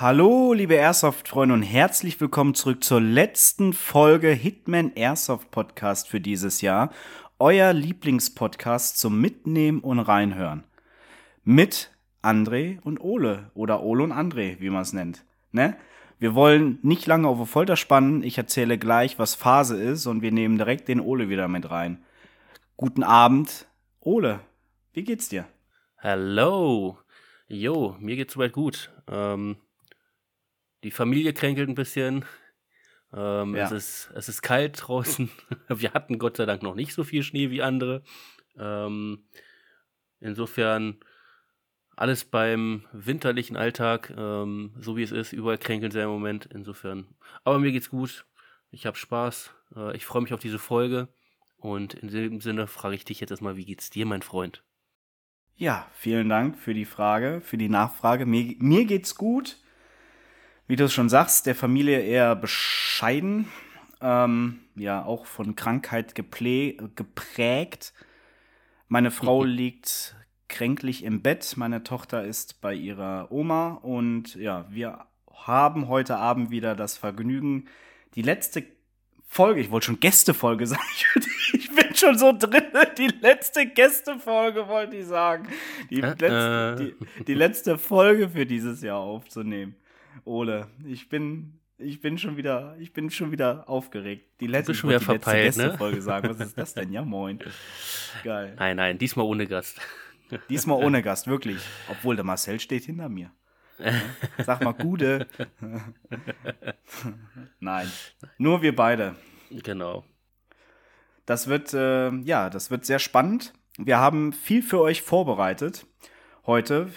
Hallo, liebe Airsoft-Freunde und herzlich willkommen zurück zur letzten Folge Hitman Airsoft Podcast für dieses Jahr. Euer Lieblingspodcast zum Mitnehmen und Reinhören. Mit André und Ole oder Ole und André, wie man es nennt. Ne? Wir wollen nicht lange auf die Folter spannen. Ich erzähle gleich, was Phase ist und wir nehmen direkt den Ole wieder mit rein. Guten Abend, Ole. Wie geht's dir? Hallo. Jo, mir geht's soweit gut. Ähm, die Familie kränkelt ein bisschen. Ähm, ja. es, ist, es ist kalt draußen. Wir hatten Gott sei Dank noch nicht so viel Schnee wie andere. Ähm, insofern alles beim winterlichen Alltag, ähm, so wie es ist. Überall kränkeln sie im Moment. Insofern. Aber mir geht's gut. Ich habe Spaß. Äh, ich freue mich auf diese Folge. Und in dem Sinne frage ich dich jetzt erstmal, wie geht's dir, mein Freund? Ja, vielen Dank für die Frage, für die Nachfrage. Mir, mir geht's gut wie du es schon sagst, der Familie eher bescheiden, ähm, ja, auch von Krankheit geprägt. Meine Frau liegt kränklich im Bett, meine Tochter ist bei ihrer Oma und ja, wir haben heute Abend wieder das Vergnügen, die letzte Folge, ich wollte schon Gästefolge sagen, ich bin schon so drin, die letzte Gästefolge wollte ich sagen, die, äh, letzte, äh. die, die letzte Folge für dieses Jahr aufzunehmen. Ole, ich bin, ich bin schon wieder, ich bin schon wieder aufgeregt. Die letzte, schon wieder die verpeilt, letzte ne? Folge sagen. Was ist das denn? Ja, moin. Geil. Nein, nein, diesmal ohne Gast. Diesmal ohne Gast, wirklich. Obwohl der Marcel steht hinter mir. Sag mal, Gude. nein, nur wir beide. Genau. Das wird, äh, ja, das wird sehr spannend. Wir haben viel für euch vorbereitet heute.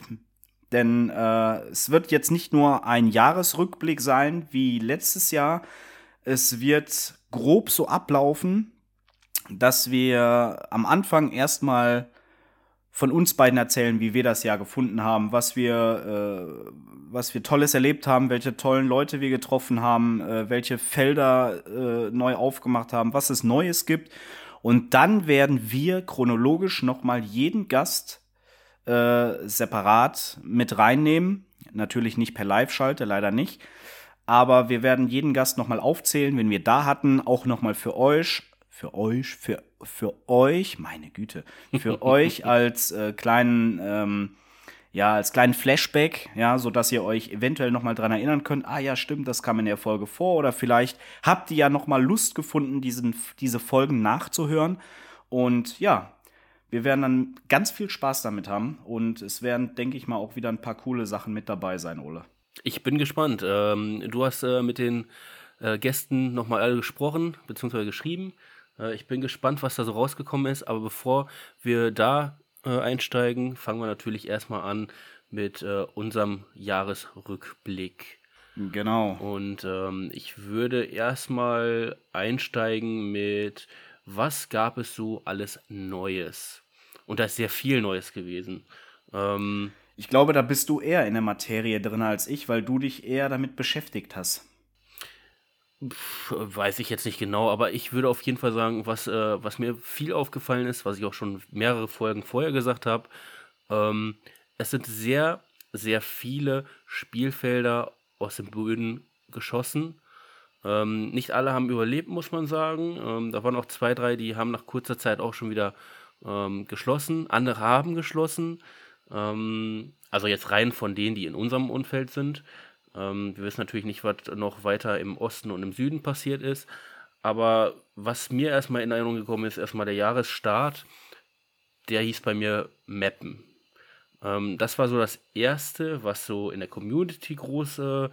Denn äh, es wird jetzt nicht nur ein Jahresrückblick sein wie letztes Jahr. Es wird grob so ablaufen, dass wir am Anfang erstmal von uns beiden erzählen, wie wir das Jahr gefunden haben, was wir, äh, was wir Tolles erlebt haben, welche tollen Leute wir getroffen haben, äh, welche Felder äh, neu aufgemacht haben, was es Neues gibt. Und dann werden wir chronologisch nochmal jeden Gast äh, separat mit reinnehmen. Natürlich nicht per Live-Schalte, leider nicht. Aber wir werden jeden Gast nochmal aufzählen, wenn wir da hatten, auch nochmal für euch, für euch, für, für euch, meine Güte, für euch als äh, kleinen, ähm, ja, als kleinen Flashback, ja, so dass ihr euch eventuell nochmal dran erinnern könnt, ah ja, stimmt, das kam in der Folge vor, oder vielleicht habt ihr ja nochmal Lust gefunden, diesen, diese Folgen nachzuhören. Und ja, wir werden dann ganz viel Spaß damit haben und es werden, denke ich mal, auch wieder ein paar coole Sachen mit dabei sein, Ole. Ich bin gespannt. Ähm, du hast äh, mit den äh, Gästen nochmal alle gesprochen, beziehungsweise geschrieben. Äh, ich bin gespannt, was da so rausgekommen ist, aber bevor wir da äh, einsteigen, fangen wir natürlich erstmal an mit äh, unserem Jahresrückblick. Genau. Und ähm, ich würde erstmal einsteigen mit, was gab es so alles Neues? Und da ist sehr viel Neues gewesen. Ähm, ich glaube, da bist du eher in der Materie drin als ich, weil du dich eher damit beschäftigt hast. Pff, weiß ich jetzt nicht genau, aber ich würde auf jeden Fall sagen, was, äh, was mir viel aufgefallen ist, was ich auch schon mehrere Folgen vorher gesagt habe, ähm, es sind sehr, sehr viele Spielfelder aus den Böden geschossen. Ähm, nicht alle haben überlebt, muss man sagen. Ähm, da waren auch zwei, drei, die haben nach kurzer Zeit auch schon wieder ähm, geschlossen, andere haben geschlossen. Ähm, also jetzt rein von denen, die in unserem Umfeld sind. Ähm, wir wissen natürlich nicht, was noch weiter im Osten und im Süden passiert ist. Aber was mir erstmal in Erinnerung gekommen ist, erstmal der Jahresstart, der hieß bei mir Mappen. Ähm, das war so das erste, was so in der Community groß äh,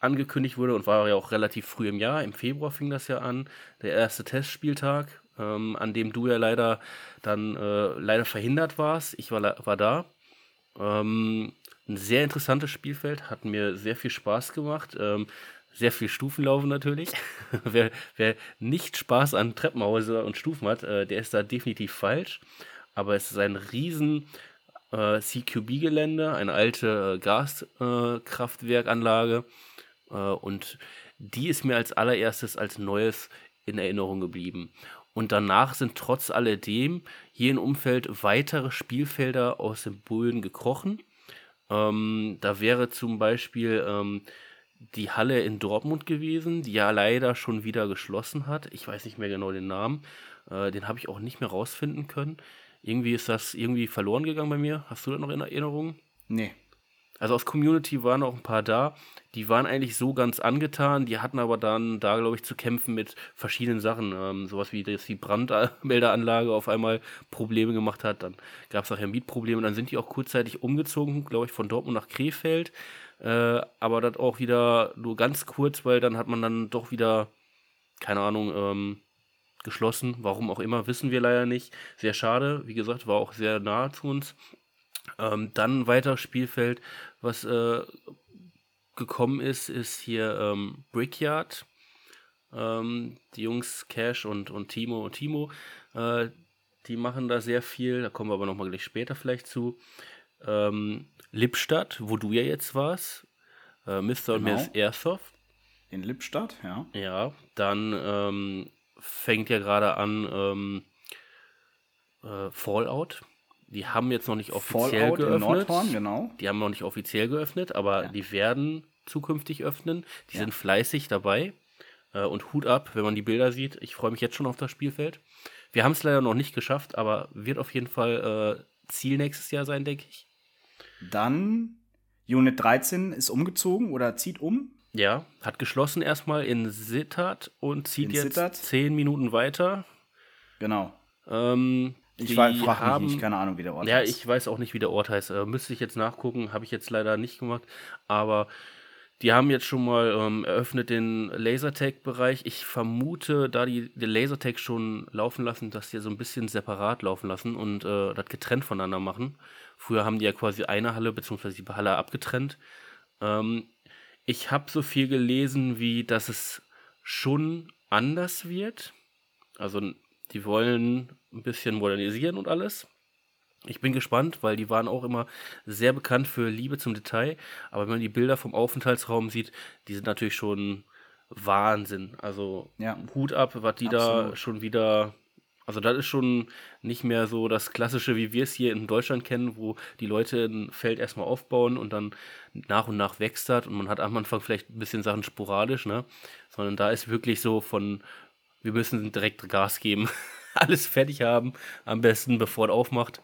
angekündigt wurde und war ja auch relativ früh im Jahr. Im Februar fing das ja an, der erste Testspieltag ähm, an dem du ja leider dann äh, leider verhindert warst. Ich war, war da. Ähm, ein sehr interessantes Spielfeld, hat mir sehr viel Spaß gemacht. Ähm, sehr viel Stufenlaufen natürlich. wer, wer, nicht Spaß an Treppenhäuser und Stufen hat, äh, der ist da definitiv falsch. Aber es ist ein riesen äh, CQB-Gelände, eine alte äh, Gaskraftwerkanlage. Äh, und die ist mir als allererstes als Neues in Erinnerung geblieben. Und danach sind trotz alledem hier im Umfeld weitere Spielfelder aus dem Bullen gekrochen. Ähm, da wäre zum Beispiel ähm, die Halle in Dortmund gewesen, die ja leider schon wieder geschlossen hat. Ich weiß nicht mehr genau den Namen. Äh, den habe ich auch nicht mehr rausfinden können. Irgendwie ist das irgendwie verloren gegangen bei mir. Hast du das noch in Erinnerung? Nee. Also aus Community waren auch ein paar da, die waren eigentlich so ganz angetan, die hatten aber dann da, glaube ich, zu kämpfen mit verschiedenen Sachen. Ähm, sowas wie, dass die Brandmelderanlage auf einmal Probleme gemacht hat, dann gab es nachher Mietprobleme, dann sind die auch kurzzeitig umgezogen, glaube ich, von Dortmund nach Krefeld. Äh, aber das auch wieder nur ganz kurz, weil dann hat man dann doch wieder, keine Ahnung, ähm, geschlossen. Warum auch immer, wissen wir leider nicht. Sehr schade. Wie gesagt, war auch sehr nahe zu uns. Ähm, dann weiter Spielfeld, was äh, gekommen ist, ist hier ähm, Brickyard. Ähm, die Jungs Cash und, und Timo und Timo, äh, die machen da sehr viel. Da kommen wir aber nochmal gleich später vielleicht zu. Ähm, Lippstadt, wo du ja jetzt warst. Äh, Mr. Genau. und Miss Airsoft. In Lippstadt, ja. Ja, dann ähm, fängt ja gerade an ähm, äh, Fallout die haben jetzt noch nicht offiziell Fallout geöffnet. In Nordhorn, genau. Die haben noch nicht offiziell geöffnet, aber ja. die werden zukünftig öffnen. Die ja. sind fleißig dabei. Äh, und Hut ab, wenn man die Bilder sieht. Ich freue mich jetzt schon auf das Spielfeld. Wir haben es leider noch nicht geschafft, aber wird auf jeden Fall äh, Ziel nächstes Jahr sein, denke ich. Dann Unit 13 ist umgezogen oder zieht um. Ja, hat geschlossen erstmal in Sittard und zieht in jetzt Sittard. zehn Minuten weiter. Genau. Ähm, ich frage mich nicht, keine Ahnung, wie der Ort ja, heißt. Ja, ich weiß auch nicht, wie der Ort heißt. Äh, müsste ich jetzt nachgucken, habe ich jetzt leider nicht gemacht. Aber die haben jetzt schon mal ähm, eröffnet den Lasertag-Bereich. Ich vermute, da die den Lasertag schon laufen lassen, dass die so ein bisschen separat laufen lassen und äh, das getrennt voneinander machen. Früher haben die ja quasi eine Halle bzw. die Halle abgetrennt. Ähm, ich habe so viel gelesen, wie dass es schon anders wird. Also die wollen ein bisschen modernisieren und alles. Ich bin gespannt, weil die waren auch immer sehr bekannt für Liebe zum Detail. Aber wenn man die Bilder vom Aufenthaltsraum sieht, die sind natürlich schon Wahnsinn. Also ja. Hut ab, was die Absolut. da schon wieder. Also das ist schon nicht mehr so das Klassische, wie wir es hier in Deutschland kennen, wo die Leute ein Feld erstmal aufbauen und dann nach und nach wächst das und man hat am Anfang vielleicht ein bisschen Sachen sporadisch, ne? Sondern da ist wirklich so von, wir müssen direkt Gas geben. alles fertig haben, am besten bevor er aufmacht.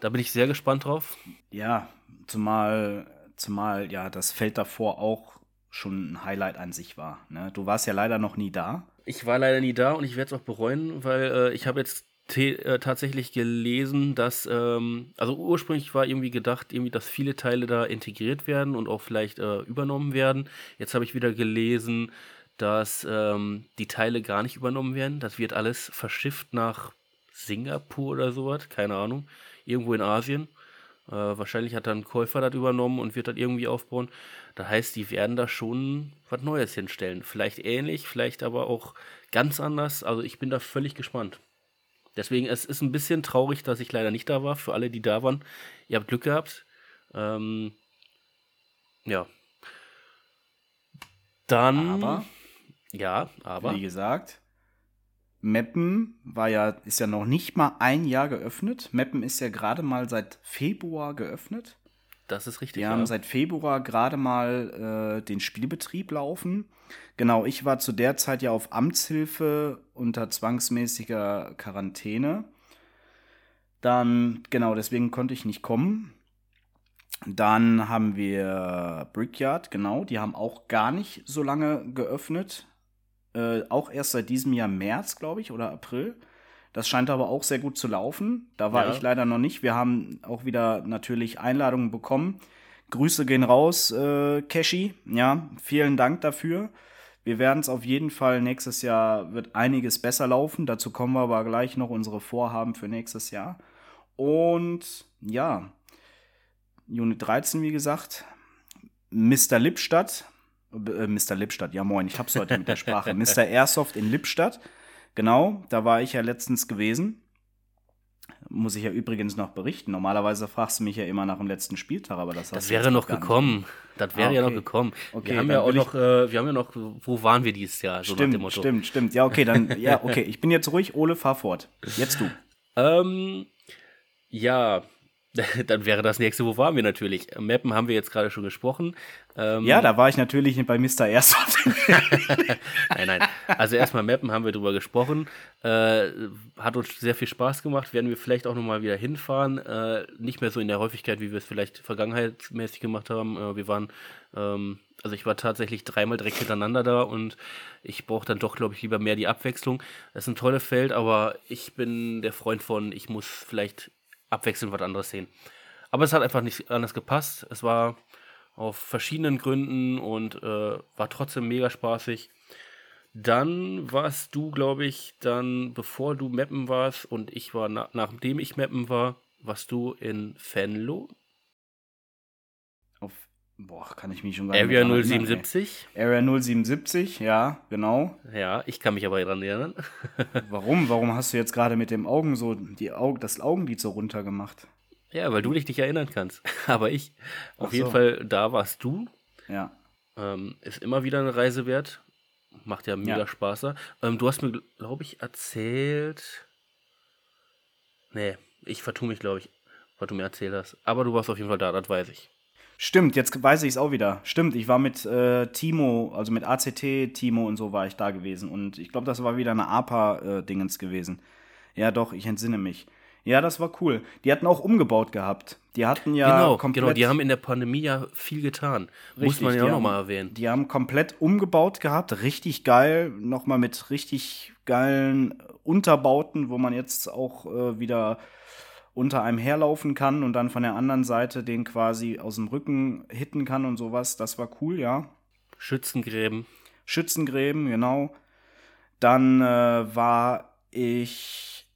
Da bin ich sehr gespannt drauf. Ja, zumal, zumal ja das Feld davor auch schon ein Highlight an sich war. Ne? Du warst ja leider noch nie da. Ich war leider nie da und ich werde es auch bereuen, weil äh, ich habe jetzt äh, tatsächlich gelesen, dass, ähm, also ursprünglich war irgendwie gedacht, irgendwie, dass viele Teile da integriert werden und auch vielleicht äh, übernommen werden. Jetzt habe ich wieder gelesen, dass ähm, die Teile gar nicht übernommen werden. Das wird alles verschifft nach Singapur oder sowas, keine Ahnung, irgendwo in Asien. Äh, wahrscheinlich hat dann Käufer das übernommen und wird das irgendwie aufbauen. Das heißt, die werden da schon was Neues hinstellen. Vielleicht ähnlich, vielleicht aber auch ganz anders. Also ich bin da völlig gespannt. Deswegen, es ist ein bisschen traurig, dass ich leider nicht da war. Für alle, die da waren, ihr habt Glück gehabt. Ähm, ja. Dann. Aber ja, aber. Wie gesagt, Meppen war ja, ist ja noch nicht mal ein Jahr geöffnet. Meppen ist ja gerade mal seit Februar geöffnet. Das ist richtig. Wir ja. haben seit Februar gerade mal äh, den Spielbetrieb laufen. Genau, ich war zu der Zeit ja auf Amtshilfe unter zwangsmäßiger Quarantäne. Dann, genau, deswegen konnte ich nicht kommen. Dann haben wir Brickyard, genau, die haben auch gar nicht so lange geöffnet. Äh, auch erst seit diesem Jahr März, glaube ich, oder April. Das scheint aber auch sehr gut zu laufen. Da war ja. ich leider noch nicht. Wir haben auch wieder natürlich Einladungen bekommen. Grüße gehen raus, äh, Keshi. Ja, vielen Dank dafür. Wir werden es auf jeden Fall nächstes Jahr wird einiges besser laufen. Dazu kommen wir aber gleich noch unsere Vorhaben für nächstes Jahr. Und ja, Unit 13, wie gesagt. Mr. Lippstadt äh, Mr. Lippstadt, ja moin, ich hab's heute mit der Sprache. Mr. Airsoft in Lippstadt. Genau, da war ich ja letztens gewesen. Muss ich ja übrigens noch berichten. Normalerweise fragst du mich ja immer nach dem letzten Spieltag, aber das, das wäre noch gekommen. Das wäre ah, okay. ja noch gekommen. Okay, wir haben ja auch noch, äh, wir haben ja noch, wo waren wir dieses Jahr? So stimmt, stimmt, stimmt. Ja, okay, dann, ja, okay. Ich bin jetzt ruhig. Ole, fahr fort. Jetzt du. Ähm, ja, Dann wäre das nächste, wo waren wir natürlich? Mappen haben wir jetzt gerade schon gesprochen. Ähm, ja, da war ich natürlich bei Mr. Airsoft. nein, nein. Also erstmal Mappen haben wir drüber gesprochen. Äh, hat uns sehr viel Spaß gemacht. Werden wir vielleicht auch nochmal wieder hinfahren. Äh, nicht mehr so in der Häufigkeit, wie wir es vielleicht vergangenheitsmäßig gemacht haben. Äh, wir waren, ähm, also ich war tatsächlich dreimal direkt hintereinander da und ich brauche dann doch, glaube ich, lieber mehr die Abwechslung. Es ist ein tolles Feld, aber ich bin der Freund von, ich muss vielleicht abwechselnd was anderes sehen. Aber es hat einfach nicht anders gepasst. Es war auf verschiedenen Gründen und äh, war trotzdem mega spaßig. Dann warst du, glaube ich, dann, bevor du Mappen warst und ich war, na nachdem ich Mappen war, warst du in Fenlo. Boah, kann ich mich schon gar nicht Area 077? Area 077, ja, genau. Ja, ich kann mich aber daran erinnern. Warum? Warum hast du jetzt gerade mit dem Augen so, die Augen, das Augenlid so runter gemacht? Ja, weil du dich nicht erinnern kannst. Aber ich, auf so. jeden Fall, da warst du. Ja. Ähm, ist immer wieder eine Reise wert. Macht ja mega ja. Spaß. Ähm, du hast mir, glaube ich, erzählt. Nee, ich vertue mich, glaube ich, was du mir erzählt hast. Aber du warst auf jeden Fall da, das weiß ich. Stimmt, jetzt weiß ich es auch wieder. Stimmt, ich war mit äh, Timo, also mit ACT, Timo und so war ich da gewesen. Und ich glaube, das war wieder eine APA-Dingens äh, gewesen. Ja, doch, ich entsinne mich. Ja, das war cool. Die hatten auch umgebaut gehabt. Die hatten ja genau, komplett. Genau, die haben in der Pandemie ja viel getan. Richtig, Muss man ja auch nochmal erwähnen. Die haben komplett umgebaut gehabt. Richtig geil. Nochmal mit richtig geilen Unterbauten, wo man jetzt auch äh, wieder unter einem herlaufen kann und dann von der anderen Seite den quasi aus dem Rücken hitten kann und sowas. Das war cool, ja. Schützengräben. Schützengräben, genau. Dann äh, war ich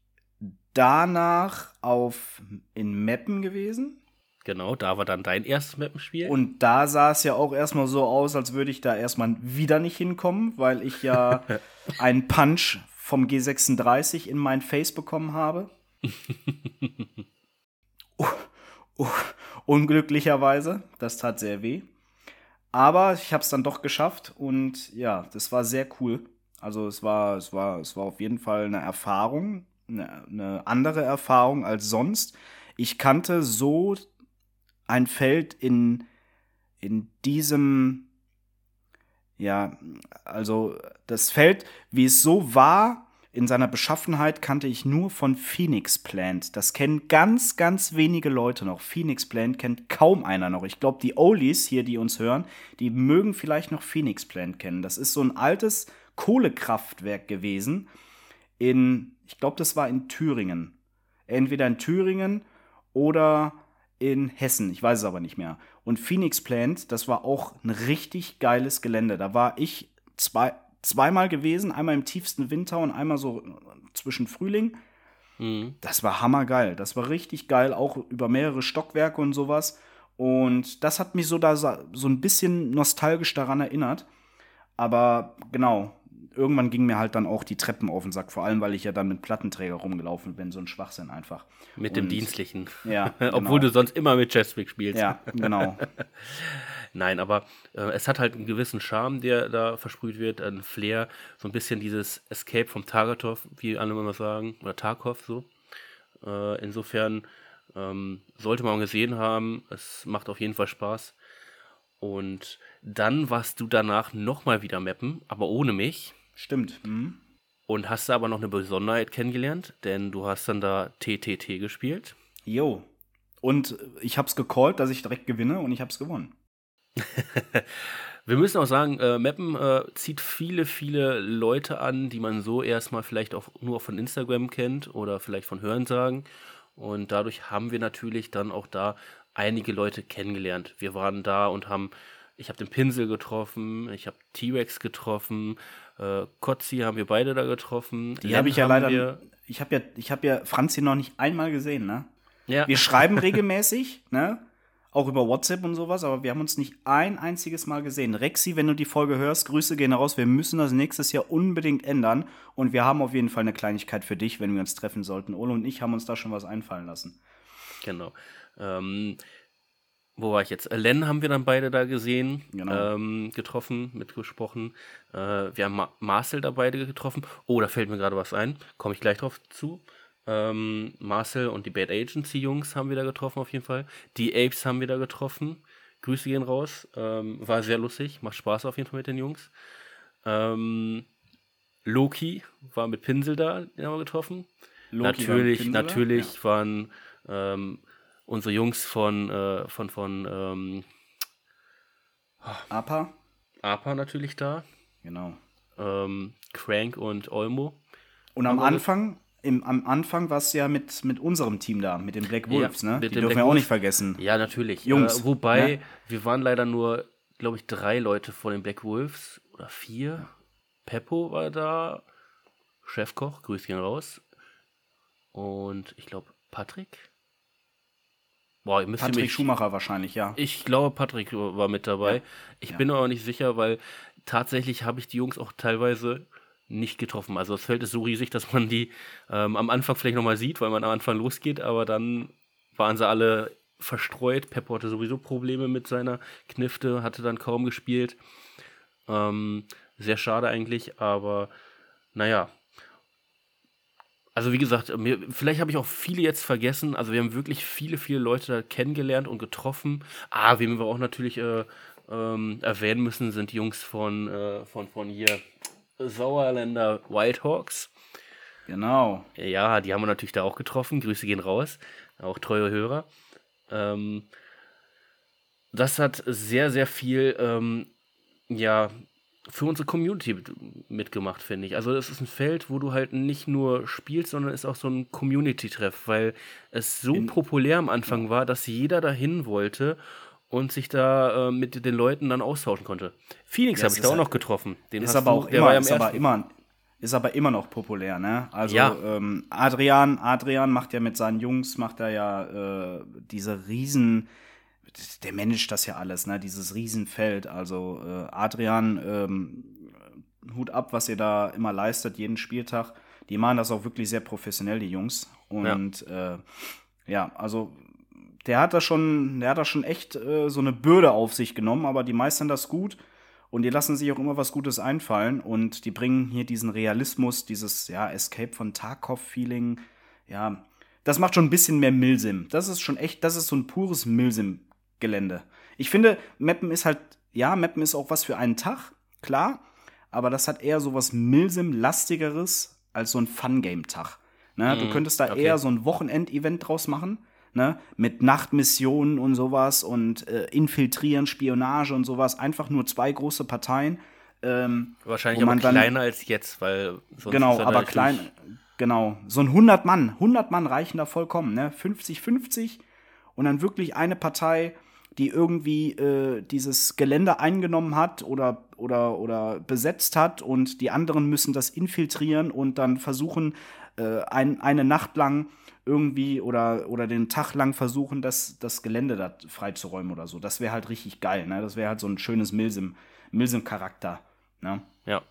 danach auf in Meppen gewesen. Genau, da war dann dein erstes Mappenspiel. Und da sah es ja auch erstmal so aus, als würde ich da erstmal wieder nicht hinkommen, weil ich ja einen Punch vom G36 in mein Face bekommen habe. Uh, uh, unglücklicherweise, das tat sehr weh. Aber ich habe es dann doch geschafft und ja, das war sehr cool. Also es war, es war, es war auf jeden Fall eine Erfahrung, eine, eine andere Erfahrung als sonst. Ich kannte so ein Feld in, in diesem, ja, also das Feld, wie es so war, in seiner Beschaffenheit kannte ich nur von Phoenix Plant. Das kennen ganz, ganz wenige Leute noch. Phoenix Plant kennt kaum einer noch. Ich glaube, die Olies hier, die uns hören, die mögen vielleicht noch Phoenix Plant kennen. Das ist so ein altes Kohlekraftwerk gewesen in, ich glaube, das war in Thüringen. Entweder in Thüringen oder in Hessen, ich weiß es aber nicht mehr. Und Phoenix Plant, das war auch ein richtig geiles Gelände. Da war ich zwei, zweimal gewesen, einmal im tiefsten Winter und einmal so zwischen Frühling. Mhm. Das war hammergeil. Das war richtig geil, auch über mehrere Stockwerke und sowas. Und das hat mich so da so ein bisschen nostalgisch daran erinnert. Aber genau, irgendwann ging mir halt dann auch die Treppen auf den Sack, vor allem weil ich ja dann mit Plattenträger rumgelaufen bin, so ein Schwachsinn einfach. Mit Und, dem Dienstlichen. Ja. Genau. Obwohl du sonst immer mit Cheswick spielst. Ja, genau. Nein, aber äh, es hat halt einen gewissen Charme, der da versprüht wird, ein Flair, so ein bisschen dieses Escape vom Targatov, wie alle immer sagen, oder Tarkov so. Äh, insofern ähm, sollte man gesehen haben, es macht auf jeden Fall Spaß. Und dann warst du danach nochmal wieder mappen, aber ohne mich. Stimmt. Mhm. Und hast da aber noch eine Besonderheit kennengelernt, denn du hast dann da TTT gespielt. Jo. Und ich hab's gecallt, dass ich direkt gewinne und ich hab's gewonnen. Wir müssen auch sagen, äh, Mappen äh, zieht viele, viele Leute an, die man so erstmal vielleicht auch nur von Instagram kennt oder vielleicht von Hörensagen. Und dadurch haben wir natürlich dann auch da einige Leute kennengelernt. Wir waren da und haben, ich habe den Pinsel getroffen, ich habe T-Rex getroffen, äh, Kotzi haben wir beide da getroffen. Die habe ich ja leider. Ich habe ja, ich habe ja Franzi noch nicht einmal gesehen, ne? Ja. Wir schreiben regelmäßig, ne? Auch über WhatsApp und sowas, aber wir haben uns nicht ein einziges Mal gesehen. Rexi, wenn du die Folge hörst, Grüße gehen raus. Wir müssen das nächstes Jahr unbedingt ändern. Und wir haben auf jeden Fall eine Kleinigkeit für dich, wenn wir uns treffen sollten. Ole und ich haben uns da schon was einfallen lassen. Genau. Ähm, wo war ich jetzt? Äh, Len haben wir dann beide da gesehen, genau. ähm, getroffen, mitgesprochen. Äh, wir haben Ma Marcel da beide getroffen. Oh, da fällt mir gerade was ein. Komme ich gleich drauf zu. Ähm, Marcel und die Bad Agency Jungs haben wir da getroffen auf jeden Fall. Die Apes haben wir da getroffen. Grüße gehen raus. Ähm, war sehr lustig, macht Spaß auf jeden Fall mit den Jungs. Ähm, Loki war mit Pinsel da, den haben wir getroffen. Loki natürlich, natürlich ja. waren ähm, unsere Jungs von, äh, von, von ähm, APA. APA natürlich da. Genau. Ähm, Crank und Olmo. Und am Anfang, im, am Anfang war es ja mit, mit unserem Team da, mit den Black Wolves, ja, ne? Die dürfen Black wir auch nicht vergessen. Ja, natürlich. Jungs. Äh, wobei, ne? wir waren leider nur, glaube ich, drei Leute von den Black Wolves oder vier. Peppo war da, Chefkoch, grüß ihn raus. Und ich glaube, Patrick. Boah, ihr müsst Patrick mich, Schumacher wahrscheinlich, ja. Ich glaube, Patrick war mit dabei. Ja. Ich ja. bin aber nicht sicher, weil tatsächlich habe ich die Jungs auch teilweise nicht getroffen. Also das Feld ist so riesig, dass man die ähm, am Anfang vielleicht nochmal sieht, weil man am Anfang losgeht, aber dann waren sie alle verstreut. Peppo hatte sowieso Probleme mit seiner Knifte, hatte dann kaum gespielt. Ähm, sehr schade eigentlich, aber naja. Also wie gesagt, mir, vielleicht habe ich auch viele jetzt vergessen. Also wir haben wirklich viele, viele Leute da kennengelernt und getroffen. Ah, wen wir auch natürlich äh, ähm, erwähnen müssen, sind die Jungs von, äh, von, von hier Sauerländer Wildhawks. Genau. Ja, die haben wir natürlich da auch getroffen. Grüße gehen raus. Auch treue Hörer. Ähm, das hat sehr, sehr viel, ähm, ja, für unsere Community mitgemacht, finde ich. Also es ist ein Feld, wo du halt nicht nur spielst, sondern es ist auch so ein Community-Treff, weil es so In, populär am Anfang war, dass jeder dahin wollte und sich da äh, mit den Leuten dann austauschen konnte. Phoenix ja, habe ich da auch halt, noch getroffen. Den ist aber auch du, immer, ist aber immer, ist aber immer noch populär, ne? Also ja. ähm, Adrian, Adrian macht ja mit seinen Jungs, macht er ja äh, diese riesen, der managt das ja alles, ne? Dieses Riesenfeld. Also äh, Adrian, ähm, Hut ab, was ihr da immer leistet, jeden Spieltag. Die machen das auch wirklich sehr professionell, die Jungs. Und ja, äh, ja also der hat da schon, der hat da schon echt äh, so eine Bürde auf sich genommen, aber die meistern das gut und die lassen sich auch immer was Gutes einfallen und die bringen hier diesen Realismus, dieses ja Escape von Tarkov-Feeling, ja, das macht schon ein bisschen mehr Milsim. Das ist schon echt, das ist so ein pures Milsim-Gelände. Ich finde, Mappen ist halt, ja, Mappen ist auch was für einen Tag, klar, aber das hat eher so was Milsim-lastigeres als so ein Fun-Game-Tag. Ne? Mm, du mhm, könntest da okay. eher so ein Wochenend-Event draus machen ne, mit Nachtmissionen und sowas und äh, Infiltrieren, Spionage und sowas, einfach nur zwei große Parteien. Ähm, Wahrscheinlich aber kleiner als jetzt, weil sonst Genau, aber klein, genau. So ein 100 Mann, 100 Mann reichen da vollkommen, ne? 50-50 und dann wirklich eine Partei, die irgendwie äh, dieses Gelände eingenommen hat oder, oder, oder besetzt hat und die anderen müssen das infiltrieren und dann versuchen, äh, ein, eine Nacht lang irgendwie oder, oder den Tag lang versuchen, das, das Gelände da freizuräumen oder so. Das wäre halt richtig geil, ne? Das wäre halt so ein schönes Milsim, Milsim-Charakter. Ne? Ja.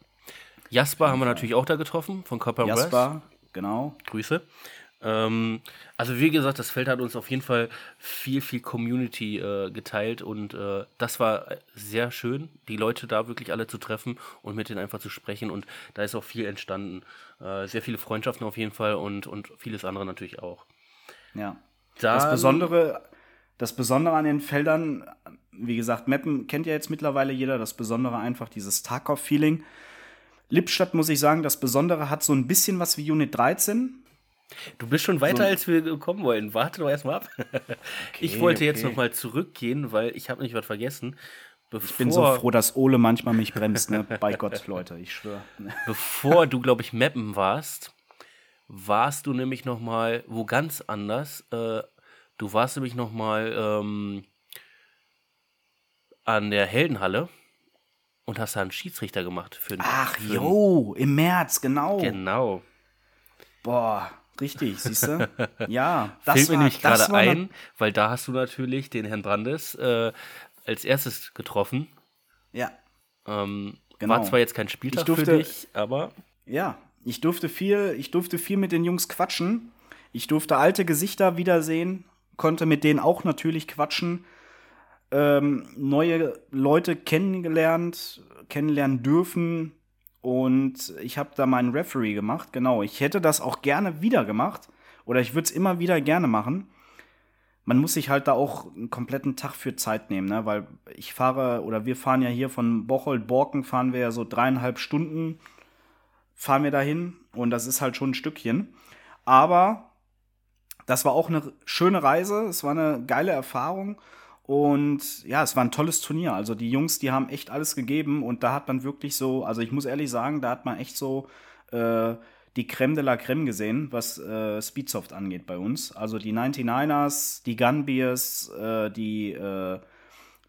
Jasper haben wir natürlich auch da getroffen, von Copper Jasper, genau. Grüße. Ähm, also wie gesagt, das Feld hat uns auf jeden Fall viel, viel Community äh, geteilt und äh, das war sehr schön, die Leute da wirklich alle zu treffen und mit denen einfach zu sprechen und da ist auch viel entstanden. Äh, sehr viele Freundschaften auf jeden Fall und, und vieles andere natürlich auch. Ja. Dann, das Besondere, das Besondere an den Feldern, wie gesagt, Mappen kennt ja jetzt mittlerweile jeder, das Besondere einfach dieses Tarkov-Feeling. Lippstadt, muss ich sagen, das Besondere hat so ein bisschen was wie Unit 13 Du bist schon weiter, so. als wir kommen wollen. Warte doch erstmal ab. Okay, ich wollte okay. jetzt nochmal zurückgehen, weil ich habe nicht was vergessen. Bevor, ich bin so froh, dass Ole manchmal mich bremst. Ne? Bei Gott, Leute, ich schwöre. Bevor du, glaube ich, Mappen warst, warst du nämlich nochmal wo ganz anders. Äh, du warst nämlich nochmal ähm, an der Heldenhalle und hast da einen Schiedsrichter gemacht. Für, Ach, für jo, im März, genau. Genau. Boah, Richtig, siehst du? Ja, das Fällt mir nämlich gerade ein, weil da hast du natürlich den Herrn Brandes äh, als erstes getroffen. Ja. Ähm, genau. War zwar jetzt kein Spieltag durfte, für dich, aber. Ja, ich durfte viel, ich durfte viel mit den Jungs quatschen. Ich durfte alte Gesichter wiedersehen, konnte mit denen auch natürlich quatschen. Ähm, neue Leute kennengelernt, kennenlernen dürfen und ich habe da meinen Referee gemacht. Genau, ich hätte das auch gerne wieder gemacht. oder ich würde es immer wieder gerne machen. Man muss sich halt da auch einen kompletten Tag für Zeit nehmen, ne? weil ich fahre oder wir fahren ja hier von Bocholt-Borken, fahren wir ja so dreieinhalb Stunden, fahren wir dahin und das ist halt schon ein Stückchen. Aber das war auch eine schöne Reise, es war eine geile Erfahrung und ja, es war ein tolles Turnier. Also die Jungs, die haben echt alles gegeben und da hat man wirklich so, also ich muss ehrlich sagen, da hat man echt so äh, die Creme de la Creme gesehen, was äh, Speedsoft angeht bei uns. Also die 99ers, die Gunbeers, äh, die, äh,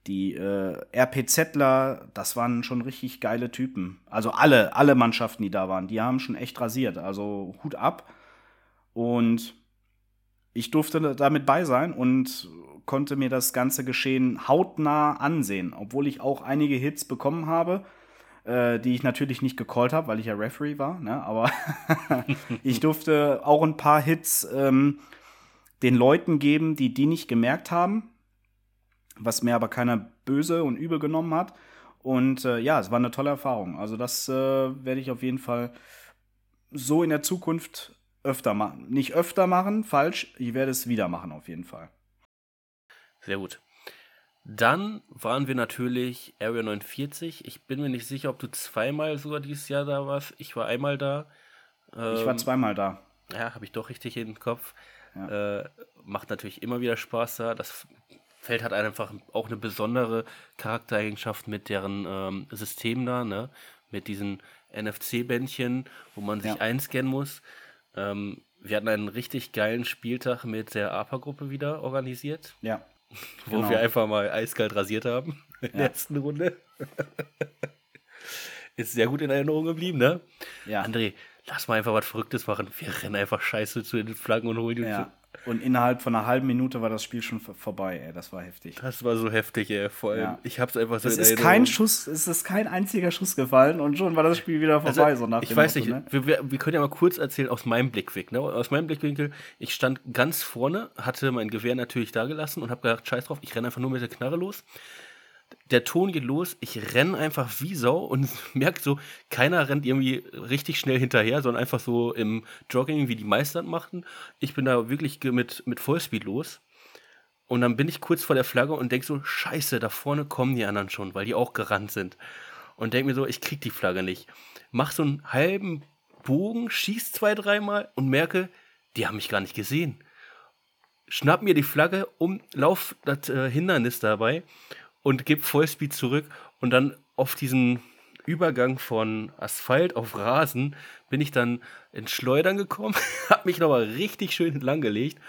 die äh, RPZler, das waren schon richtig geile Typen. Also alle, alle Mannschaften, die da waren, die haben schon echt rasiert. Also Hut ab. Und ich durfte damit bei sein und konnte mir das ganze Geschehen hautnah ansehen, obwohl ich auch einige Hits bekommen habe, äh, die ich natürlich nicht gecallt habe, weil ich ja Referee war. Ne? Aber ich durfte auch ein paar Hits ähm, den Leuten geben, die die nicht gemerkt haben, was mir aber keiner böse und übel genommen hat. Und äh, ja, es war eine tolle Erfahrung. Also das äh, werde ich auf jeden Fall so in der Zukunft öfter machen. Nicht öfter machen, falsch. Ich werde es wieder machen, auf jeden Fall. Sehr gut. Dann waren wir natürlich Area 49. Ich bin mir nicht sicher, ob du zweimal sogar dieses Jahr da warst. Ich war einmal da. Ähm, ich war ähm, zweimal da. Ja, habe ich doch richtig in den Kopf. Ja. Äh, macht natürlich immer wieder Spaß da. Das Feld hat einfach auch eine besondere Charaktereigenschaft mit deren ähm, System da, ne? Mit diesen NFC-Bändchen, wo man sich ja. einscannen muss. Ähm, wir hatten einen richtig geilen Spieltag mit der APA-Gruppe wieder organisiert. Ja. Wo genau. wir einfach mal eiskalt rasiert haben in der ersten Runde. Ist sehr gut in Erinnerung geblieben, ne? Ja. André, lass mal einfach was Verrücktes machen. Wir rennen einfach scheiße zu den Flaggen und holen die ja. Und innerhalb von einer halben Minute war das Spiel schon vorbei, ey. Das war heftig. Das war so heftig, ey. Vor allem, ja. ich hab's einfach so es ist kein Schuss, es ist kein einziger Schuss gefallen und schon war das Spiel wieder also, vorbei, also, so nach Ich weiß Motto, nicht, ne? wir, wir, können ja mal kurz erzählen aus meinem Blickwinkel. Ne? Aus meinem Blickwinkel, ich stand ganz vorne, hatte mein Gewehr natürlich da gelassen und hab gedacht, scheiß drauf, ich renne einfach nur mit der Knarre los der Ton geht los, ich renne einfach wie Sau und merke so, keiner rennt irgendwie richtig schnell hinterher, sondern einfach so im Jogging, wie die Meistern machten. Ich bin da wirklich mit, mit Vollspeed los. Und dann bin ich kurz vor der Flagge und denke so, scheiße, da vorne kommen die anderen schon, weil die auch gerannt sind. Und denke mir so, ich krieg die Flagge nicht. Mach so einen halben Bogen, schieß zwei, dreimal und merke, die haben mich gar nicht gesehen. Schnapp mir die Flagge, um, lauf das äh, Hindernis dabei und gebe Vollspeed zurück und dann auf diesen Übergang von Asphalt auf Rasen bin ich dann ins Schleudern gekommen, habe mich nochmal richtig schön gelegt.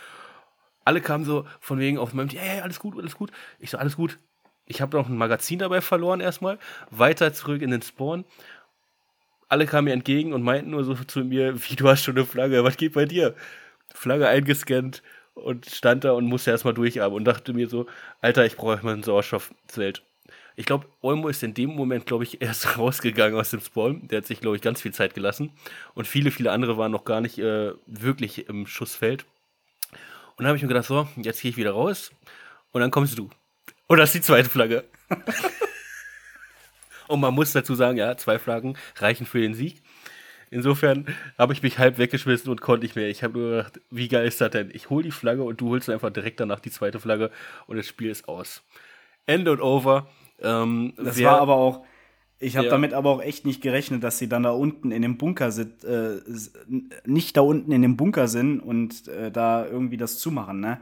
Alle kamen so von wegen auf meinem, hey, alles gut, alles gut. Ich so, alles gut. Ich habe noch ein Magazin dabei verloren erstmal. Weiter zurück in den Spawn. Alle kamen mir entgegen und meinten nur so zu mir, wie du hast schon eine Flagge, was geht bei dir? Flagge eingescannt, und stand da und musste erstmal durchatmen und dachte mir so, Alter, ich brauche erstmal ein Sauerstoffzelt. Ich glaube, Olmo ist in dem Moment, glaube ich, erst rausgegangen aus dem Spawn. Der hat sich, glaube ich, ganz viel Zeit gelassen. Und viele, viele andere waren noch gar nicht äh, wirklich im Schussfeld. Und dann habe ich mir gedacht, so, jetzt gehe ich wieder raus. Und dann kommst du. Und das ist die zweite Flagge. und man muss dazu sagen, ja, zwei Flaggen reichen für den Sieg. Insofern habe ich mich halb weggeschmissen und konnte nicht mehr. Ich habe nur gedacht, wie geil ist das denn? Ich hole die Flagge und du holst einfach direkt danach die zweite Flagge und das Spiel ist aus. End und over. Ähm, das war aber auch, ich habe ja. damit aber auch echt nicht gerechnet, dass sie dann da unten in dem Bunker sind, äh, nicht da unten in dem Bunker sind und äh, da irgendwie das zumachen, ne?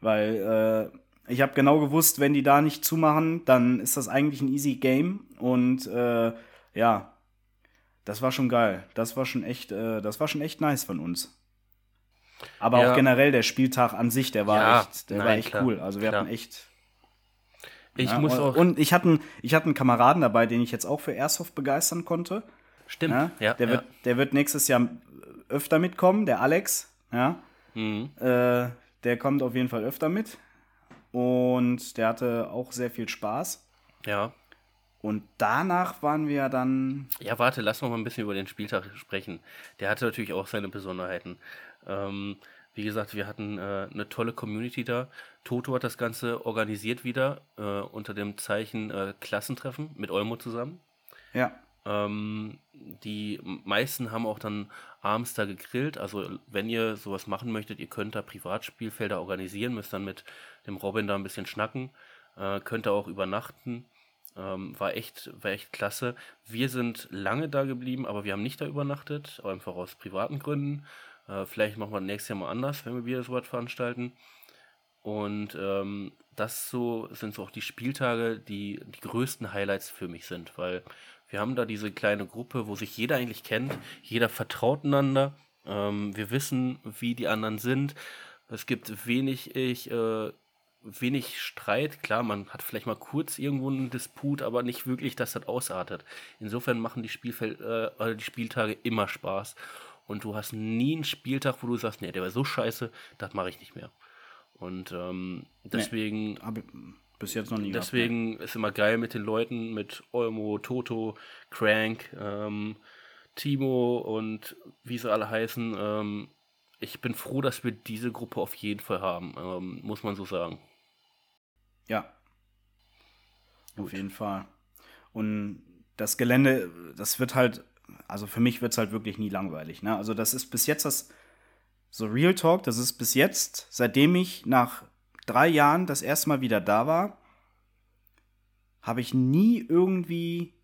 Weil äh, ich habe genau gewusst, wenn die da nicht zumachen, dann ist das eigentlich ein easy Game und äh, ja, das war schon geil. Das war schon echt, äh, das war schon echt nice von uns. Aber ja. auch generell der Spieltag an sich, der war ja, echt, der nein, war echt klar, cool. Also wir klar. hatten echt. Ich ja, muss auch. Und ich hatte, ich hatte einen Kameraden dabei, den ich jetzt auch für Airsoft begeistern konnte. Stimmt. Ja, ja der, Wird, der wird nächstes Jahr öfter mitkommen, der Alex. Ja. Mhm. Äh, der kommt auf jeden Fall öfter mit. Und der hatte auch sehr viel Spaß. Ja. Und danach waren wir dann. Ja, warte, lass noch mal ein bisschen über den Spieltag sprechen. Der hatte natürlich auch seine Besonderheiten. Ähm, wie gesagt, wir hatten äh, eine tolle Community da. Toto hat das Ganze organisiert wieder äh, unter dem Zeichen äh, Klassentreffen mit Olmo zusammen. Ja. Ähm, die meisten haben auch dann abends da gegrillt. Also wenn ihr sowas machen möchtet, ihr könnt da Privatspielfelder organisieren, müsst dann mit dem Robin da ein bisschen schnacken, äh, könnt da auch übernachten. Ähm, war, echt, war echt klasse. Wir sind lange da geblieben, aber wir haben nicht da übernachtet, einfach aus privaten Gründen. Äh, vielleicht machen wir nächstes Jahr mal anders, wenn wir wieder so was veranstalten. Und ähm, das so sind so auch die Spieltage, die die größten Highlights für mich sind, weil wir haben da diese kleine Gruppe, wo sich jeder eigentlich kennt, jeder vertraut einander. Ähm, wir wissen, wie die anderen sind. Es gibt wenig ich, äh, wenig Streit. Klar, man hat vielleicht mal kurz irgendwo einen Disput, aber nicht wirklich, dass das ausartet. Insofern machen die, Spielfeld, äh, die Spieltage immer Spaß. Und du hast nie einen Spieltag, wo du sagst, nee, der war so scheiße, das mache ich nicht mehr. Und ähm, deswegen. Nee, bis jetzt noch nie. Deswegen gehabt, ist immer geil mit den Leuten, mit Olmo, Toto, Crank, ähm, Timo und wie sie alle heißen. Ähm, ich bin froh, dass wir diese Gruppe auf jeden Fall haben, ähm, muss man so sagen. Ja. Gut. Auf jeden Fall. Und das Gelände, das wird halt, also für mich wird es halt wirklich nie langweilig. Ne? Also das ist bis jetzt das, so Real Talk, das ist bis jetzt, seitdem ich nach drei Jahren das erste Mal wieder da war, habe ich nie irgendwie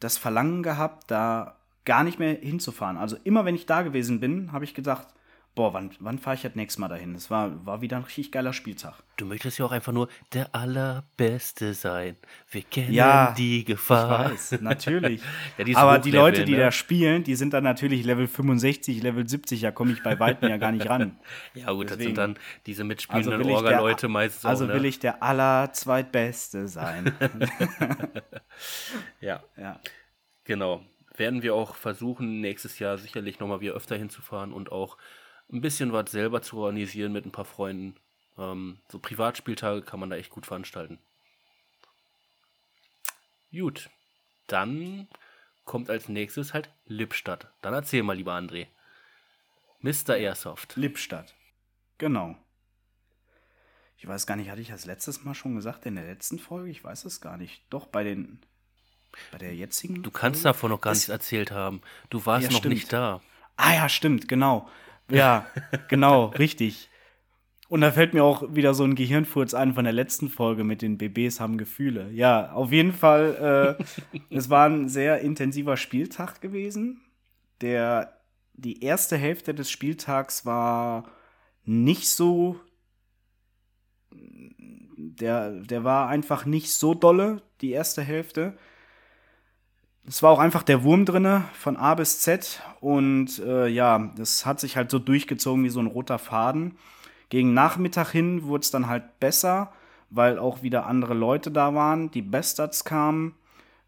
das Verlangen gehabt, da gar nicht mehr hinzufahren. Also immer wenn ich da gewesen bin, habe ich gedacht, boah, wann, wann fahre ich das nächste Mal dahin? Das war, war wieder ein richtig geiler Spieltag. Du möchtest ja auch einfach nur der Allerbeste sein. Wir kennen ja, die Gefahr. Ich weiß, natürlich. ja, Aber die Leute, die ne? da spielen, die sind dann natürlich Level 65, Level 70, da komme ich bei Weitem ja gar nicht ran. ja gut, Deswegen. das sind dann diese mitspielenden also Orga-Leute meistens Also auch, ne? will ich der Allerzweitbeste sein. ja. ja. Genau. Werden wir auch versuchen, nächstes Jahr sicherlich nochmal wieder öfter hinzufahren und auch ein bisschen was selber zu organisieren mit ein paar Freunden. Ähm, so Privatspieltage kann man da echt gut veranstalten. Gut, dann kommt als nächstes halt Lippstadt. Dann erzähl mal, lieber André. Mr. Airsoft. Lippstadt. Genau. Ich weiß gar nicht, hatte ich das letztes Mal schon gesagt in der letzten Folge? Ich weiß es gar nicht. Doch, bei den. Bei der jetzigen. Du kannst Folge? davon noch gar nichts erzählt haben. Du warst ja, noch stimmt. nicht da. Ah ja, stimmt, genau. Ja, genau, richtig. Und da fällt mir auch wieder so ein Gehirnfurz ein von der letzten Folge mit den BBs haben Gefühle. Ja, auf jeden Fall, äh, es war ein sehr intensiver Spieltag gewesen. Der, die erste Hälfte des Spieltags war nicht so. Der, der war einfach nicht so dolle, die erste Hälfte. Es war auch einfach der Wurm drinne von A bis Z und äh, ja, das hat sich halt so durchgezogen wie so ein roter Faden. Gegen Nachmittag hin wurde es dann halt besser, weil auch wieder andere Leute da waren, die Bastards kamen.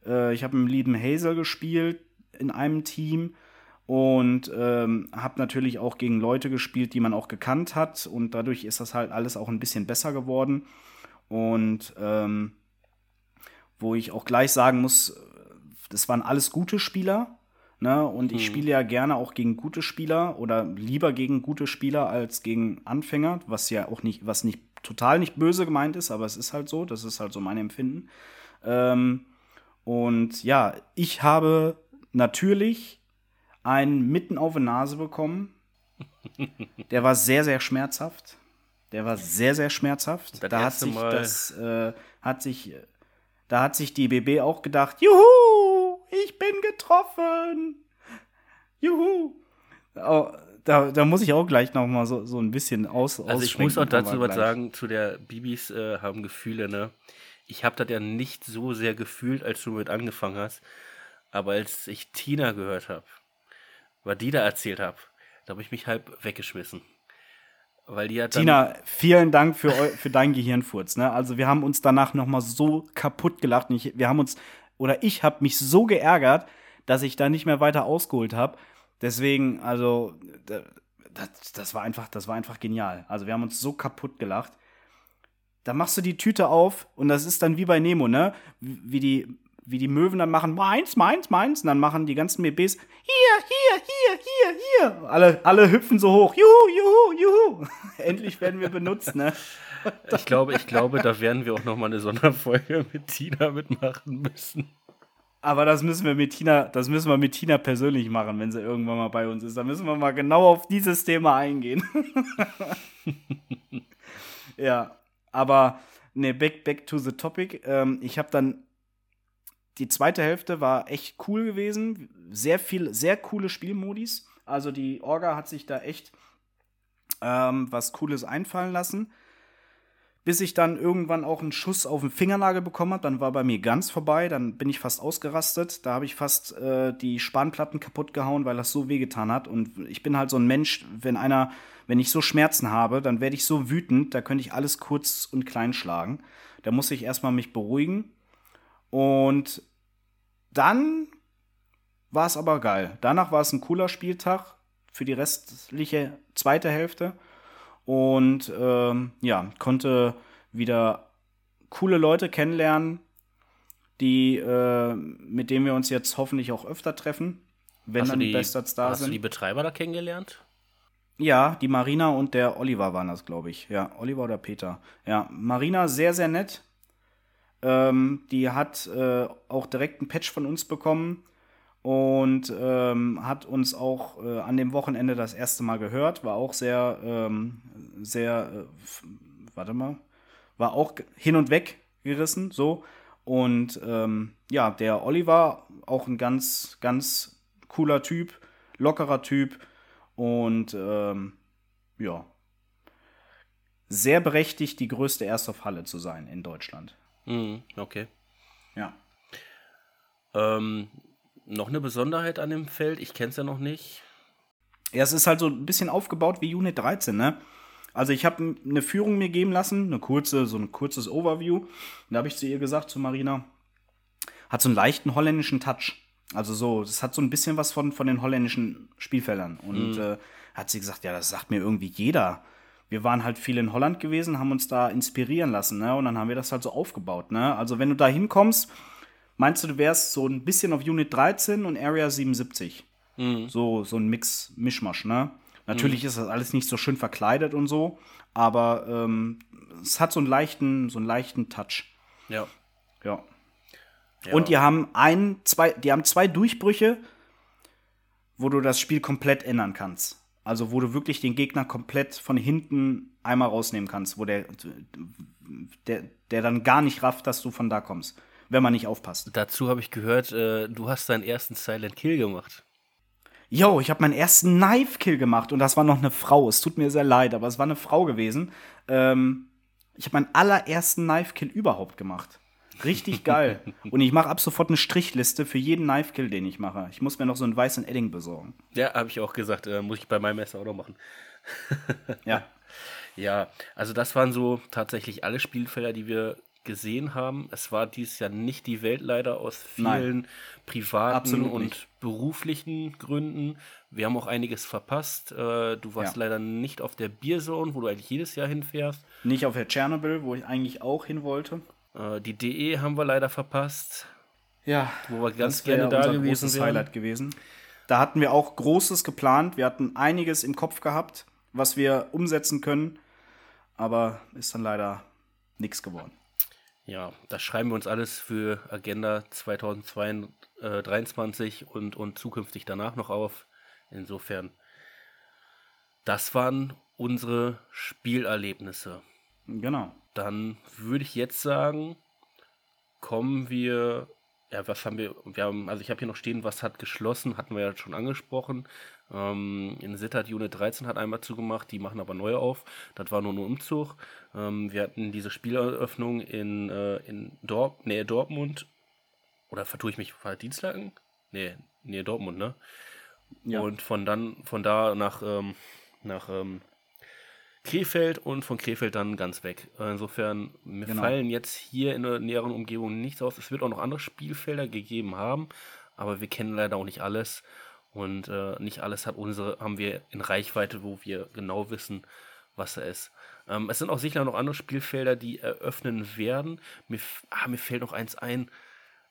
Äh, ich habe mit lieben Hazel gespielt in einem Team und ähm, habe natürlich auch gegen Leute gespielt, die man auch gekannt hat und dadurch ist das halt alles auch ein bisschen besser geworden und ähm, wo ich auch gleich sagen muss, das waren alles gute Spieler. Ne? Und ich hm. spiele ja gerne auch gegen gute Spieler oder lieber gegen gute Spieler als gegen Anfänger, was ja auch nicht, was nicht total nicht böse gemeint ist, aber es ist halt so, das ist halt so mein Empfinden. Ähm, und ja, ich habe natürlich einen mitten auf die Nase bekommen. Der war sehr, sehr schmerzhaft. Der war sehr, sehr schmerzhaft. Das da hat sich Mal. das, äh, hat sich, da hat sich die BB auch gedacht, juhu, ich bin getroffen. Juhu. Oh, da, da muss ich auch gleich noch mal so, so ein bisschen aus Also ich muss auch dazu was sagen, zu der Bibis äh, haben Gefühle, ne? Ich habe das ja nicht so sehr gefühlt, als du mit angefangen hast. Aber als ich Tina gehört habe, was die da erzählt hat, da habe ich mich halb weggeschmissen. Weil die hat Tina, vielen Dank für, für deinen Gehirnfurz. Ne? Also wir haben uns danach noch mal so kaputt gelacht. Ich, wir haben uns oder ich habe mich so geärgert, dass ich da nicht mehr weiter ausgeholt habe. Deswegen, also, das, das, war einfach, das war einfach genial. Also, wir haben uns so kaputt gelacht. Da machst du die Tüte auf und das ist dann wie bei Nemo, ne? Wie die, wie die Möwen dann machen, meins, meins, meins. Und dann machen die ganzen BBs, hier, hier, hier, hier, hier. Alle, alle hüpfen so hoch, juhu, juhu, juhu. Endlich werden wir benutzt, ne? Ich glaube, ich glaube, da werden wir auch noch mal eine Sonderfolge mit Tina mitmachen müssen. Aber das müssen wir mit Tina, das müssen wir mit Tina persönlich machen, wenn sie irgendwann mal bei uns ist. Da müssen wir mal genau auf dieses Thema eingehen. ja, aber ne, back, back to the topic. Ähm, ich habe dann die zweite Hälfte war echt cool gewesen. Sehr viel, sehr coole Spielmodis. Also die Orga hat sich da echt ähm, was Cooles einfallen lassen bis ich dann irgendwann auch einen Schuss auf den Fingernagel bekommen habe. Dann war bei mir ganz vorbei, dann bin ich fast ausgerastet. Da habe ich fast äh, die Spanplatten kaputt gehauen, weil das so wehgetan hat. Und ich bin halt so ein Mensch, wenn einer, wenn ich so Schmerzen habe, dann werde ich so wütend, da könnte ich alles kurz und klein schlagen. Da muss ich erstmal mich beruhigen. Und dann war es aber geil. Danach war es ein cooler Spieltag für die restliche zweite Hälfte und ähm, ja, konnte wieder coole Leute kennenlernen, die, äh, mit denen wir uns jetzt hoffentlich auch öfter treffen, wenn hast dann die Bestards da hast sind. Hast du die Betreiber da kennengelernt? Ja, die Marina und der Oliver waren das, glaube ich. Ja, Oliver oder Peter. Ja, Marina sehr, sehr nett. Ähm, die hat äh, auch direkt einen Patch von uns bekommen und ähm, hat uns auch äh, an dem Wochenende das erste Mal gehört, war auch sehr, ähm, sehr, äh, warte mal, war auch hin und weg gerissen, so. Und ähm, ja, der Oliver, auch ein ganz, ganz cooler Typ, lockerer Typ und ähm, ja, sehr berechtigt, die größte Airsoft-Halle zu sein in Deutschland. Mhm, okay. Ja. Ähm, noch eine Besonderheit an dem Feld, ich kenne es ja noch nicht. Ja, es ist halt so ein bisschen aufgebaut wie Unit 13, ne? Also ich habe eine Führung mir geben lassen, eine kurze, so ein kurzes Overview. da habe ich zu ihr gesagt, zu Marina, hat so einen leichten holländischen Touch. Also so, das hat so ein bisschen was von, von den holländischen Spielfeldern. Und mhm. äh, hat sie gesagt, ja, das sagt mir irgendwie jeder. Wir waren halt viel in Holland gewesen, haben uns da inspirieren lassen, ne? Und dann haben wir das halt so aufgebaut, ne? Also wenn du da hinkommst, Meinst du, du wärst so ein bisschen auf Unit 13 und Area 77? Mhm. So, so ein Mix, Mischmasch, ne? Natürlich mhm. ist das alles nicht so schön verkleidet und so, aber ähm, es hat so einen leichten, so einen leichten Touch. Ja. Ja. ja. Und die haben ein, zwei, die haben zwei Durchbrüche, wo du das Spiel komplett ändern kannst. Also wo du wirklich den Gegner komplett von hinten einmal rausnehmen kannst, wo der, der, der dann gar nicht rafft, dass du von da kommst wenn man nicht aufpasst. Dazu habe ich gehört, äh, du hast deinen ersten Silent Kill gemacht. Jo, ich habe meinen ersten Knife Kill gemacht und das war noch eine Frau. Es tut mir sehr leid, aber es war eine Frau gewesen. Ähm, ich habe meinen allerersten Knife Kill überhaupt gemacht. Richtig geil. und ich mache ab sofort eine Strichliste für jeden Knife Kill, den ich mache. Ich muss mir noch so einen weißen Edding besorgen. Ja, habe ich auch gesagt, äh, muss ich bei meinem Messer auch noch machen. ja. Ja, also das waren so tatsächlich alle Spielfelder, die wir gesehen haben. Es war dieses Jahr nicht die Welt leider aus vielen Nein, privaten und nicht. beruflichen Gründen. Wir haben auch einiges verpasst. Äh, du warst ja. leider nicht auf der Bierzone, wo du eigentlich jedes Jahr hinfährst. Nicht auf der Tschernobyl, wo ich eigentlich auch hin wollte. Äh, die DE haben wir leider verpasst. Ja, wo wir ganz gerne da gewesen großes wären. Highlight gewesen. Da hatten wir auch Großes geplant. Wir hatten einiges im Kopf gehabt, was wir umsetzen können. Aber ist dann leider nichts geworden. Ja, das schreiben wir uns alles für Agenda 2023 und, und zukünftig danach noch auf. Insofern, das waren unsere Spielerlebnisse. Genau. Dann würde ich jetzt sagen, kommen wir ja, was haben wir? Wir haben, also ich habe hier noch stehen, was hat geschlossen, hatten wir ja schon angesprochen. Ähm, in Sittard Unit 13 hat einmal zugemacht, die machen aber neu auf. Das war nur ein Umzug. Ähm, wir hatten diese Spieleröffnung in, äh, in Dorp Nähe Dortmund. Oder vertue ich mich, war Dienstlagen? Nee, Nähe Dortmund, ne? Ja. Und von dann, von da nach, ähm, nach ähm, Krefeld und von Krefeld dann ganz weg. Insofern, mir genau. fallen jetzt hier in der näheren Umgebung nichts aus. Es wird auch noch andere Spielfelder gegeben haben, aber wir kennen leider auch nicht alles. Und äh, nicht alles hat unsere, haben wir in Reichweite, wo wir genau wissen, was da ist. Ähm, es sind auch sicher noch andere Spielfelder, die eröffnen werden. Mir, ah, mir fällt noch eins ein,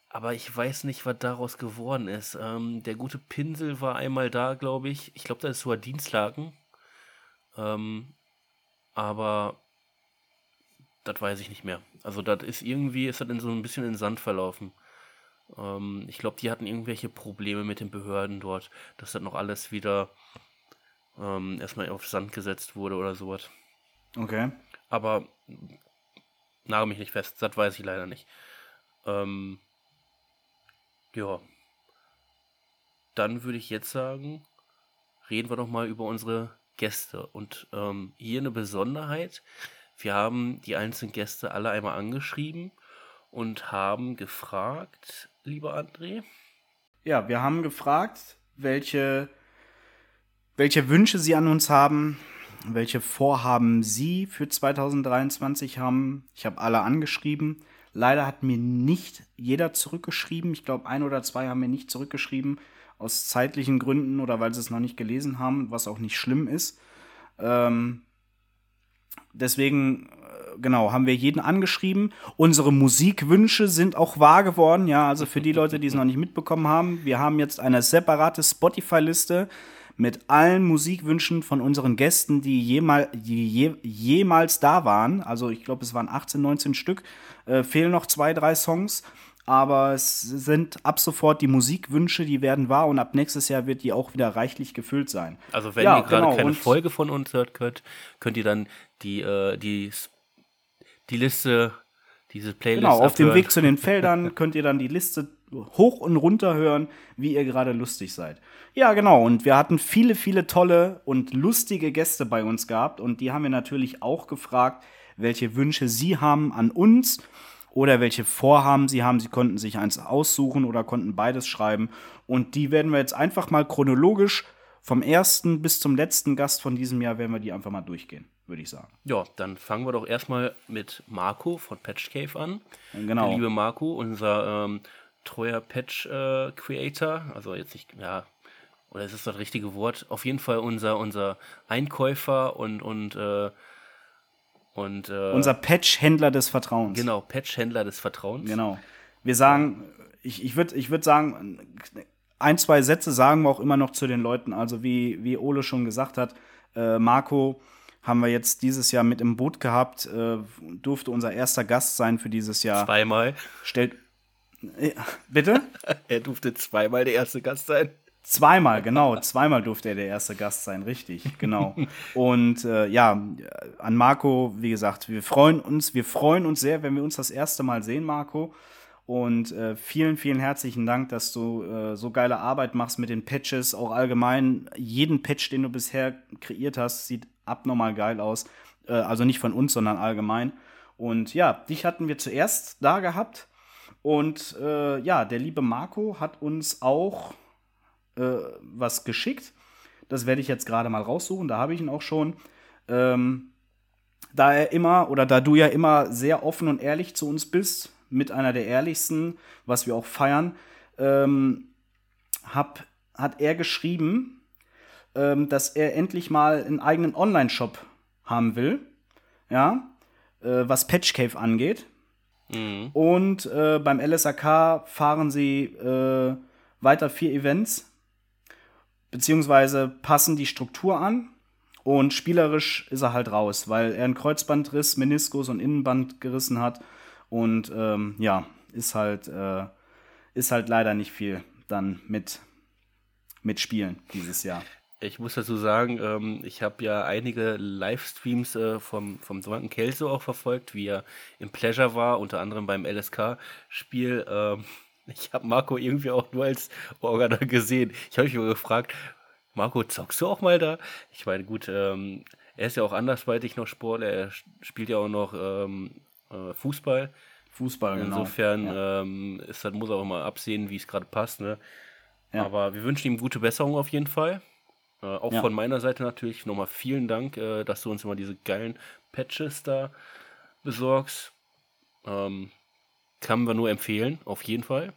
aber ich weiß nicht, was daraus geworden ist. Ähm, der gute Pinsel war einmal da, glaube ich. Ich glaube, da ist sogar Dienstlaken. Ähm, aber das weiß ich nicht mehr. Also das ist irgendwie, ist das in so ein bisschen in Sand verlaufen. Ähm, ich glaube, die hatten irgendwelche Probleme mit den Behörden dort, dass das noch alles wieder ähm, erstmal auf Sand gesetzt wurde oder sowas. Okay. Aber nagel mich nicht fest, das weiß ich leider nicht. Ähm, ja. Dann würde ich jetzt sagen, reden wir doch mal über unsere Gäste. Und ähm, hier eine Besonderheit. Wir haben die einzelnen Gäste alle einmal angeschrieben und haben gefragt, lieber André. Ja, wir haben gefragt, welche, welche Wünsche sie an uns haben, welche Vorhaben sie für 2023 haben. Ich habe alle angeschrieben. Leider hat mir nicht jeder zurückgeschrieben. Ich glaube, ein oder zwei haben mir nicht zurückgeschrieben, aus zeitlichen Gründen oder weil sie es noch nicht gelesen haben, was auch nicht schlimm ist. Ähm, deswegen, genau, haben wir jeden angeschrieben. Unsere Musikwünsche sind auch wahr geworden. Ja, also für die Leute, die es noch nicht mitbekommen haben, wir haben jetzt eine separate Spotify-Liste mit allen Musikwünschen von unseren Gästen, die, jemal, die je, jemals da waren. Also ich glaube, es waren 18, 19 Stück. Äh, fehlen noch zwei, drei Songs. Aber es sind ab sofort die Musikwünsche, die werden wahr und ab nächstes Jahr wird die auch wieder reichlich gefüllt sein. Also wenn ja, ihr gerade genau. keine Folge von uns hört, könnt, könnt ihr dann die, äh, die, die Liste, diese Playlist. Genau, auf abhören. dem Weg zu den Feldern könnt ihr dann die Liste hoch und runter hören, wie ihr gerade lustig seid. Ja, genau. Und wir hatten viele, viele tolle und lustige Gäste bei uns gehabt. Und die haben wir natürlich auch gefragt, welche Wünsche sie haben an uns oder welche Vorhaben sie haben. Sie konnten sich eins aussuchen oder konnten beides schreiben. Und die werden wir jetzt einfach mal chronologisch vom ersten bis zum letzten Gast von diesem Jahr werden wir die einfach mal durchgehen, würde ich sagen. Ja, dann fangen wir doch erstmal mit Marco von Patch Cave an. Genau. Der liebe Marco, unser ähm, treuer Patch-Creator. Äh, also jetzt nicht, ja, oder ist das das richtige Wort? Auf jeden Fall unser, unser Einkäufer und, und, äh, und äh, unser Patch-Händler des Vertrauens. Genau, Patch-Händler des Vertrauens. Genau. Wir sagen, ich, ich würde ich würd sagen, ein, zwei Sätze sagen wir auch immer noch zu den Leuten. Also wie, wie Ole schon gesagt hat, äh, Marco haben wir jetzt dieses Jahr mit im Boot gehabt, äh, durfte unser erster Gast sein für dieses Jahr. Zweimal. Stellt. Ja, bitte? er durfte zweimal der erste Gast sein. Zweimal, genau. Zweimal durfte er der erste Gast sein, richtig, genau. Und äh, ja, an Marco, wie gesagt, wir freuen uns, wir freuen uns sehr, wenn wir uns das erste Mal sehen, Marco. Und äh, vielen, vielen herzlichen Dank, dass du äh, so geile Arbeit machst mit den Patches, auch allgemein. Jeden Patch, den du bisher kreiert hast, sieht abnormal geil aus. Äh, also nicht von uns, sondern allgemein. Und ja, dich hatten wir zuerst da gehabt. Und äh, ja, der liebe Marco hat uns auch äh, was geschickt. Das werde ich jetzt gerade mal raussuchen, da habe ich ihn auch schon. Ähm, da er immer oder da du ja immer sehr offen und ehrlich zu uns bist, mit einer der ehrlichsten, was wir auch feiern, ähm, hab, hat er geschrieben, ähm, dass er endlich mal einen eigenen Online-Shop haben will. Ja, äh, was Patch Cave angeht. Mhm. Und äh, beim LSAK fahren sie äh, weiter vier Events beziehungsweise passen die Struktur an und spielerisch ist er halt raus, weil er einen Kreuzbandriss, Meniskus und Innenband gerissen hat und ähm, ja, ist halt, äh, ist halt leider nicht viel dann mit, mit Spielen dieses Jahr. Ich muss dazu sagen, ähm, ich habe ja einige Livestreams äh, vom, vom Drunken Kelso auch verfolgt, wie er im Pleasure war, unter anderem beim LSK-Spiel. Ähm, ich habe Marco irgendwie auch nur als Organer gesehen. Ich habe mich mal gefragt, Marco, zockst du auch mal da? Ich meine, gut, ähm, er ist ja auch andersweitig noch Sportler, er spielt ja auch noch ähm, äh, Fußball. Fußball, genau. Insofern ja. ähm, ist, muss er auch mal absehen, wie es gerade passt. Ne? Ja. Aber wir wünschen ihm gute Besserung auf jeden Fall. Äh, auch ja. von meiner Seite natürlich nochmal vielen Dank, äh, dass du uns immer diese geilen Patches da besorgst. Ähm, kann wir nur empfehlen, auf jeden Fall.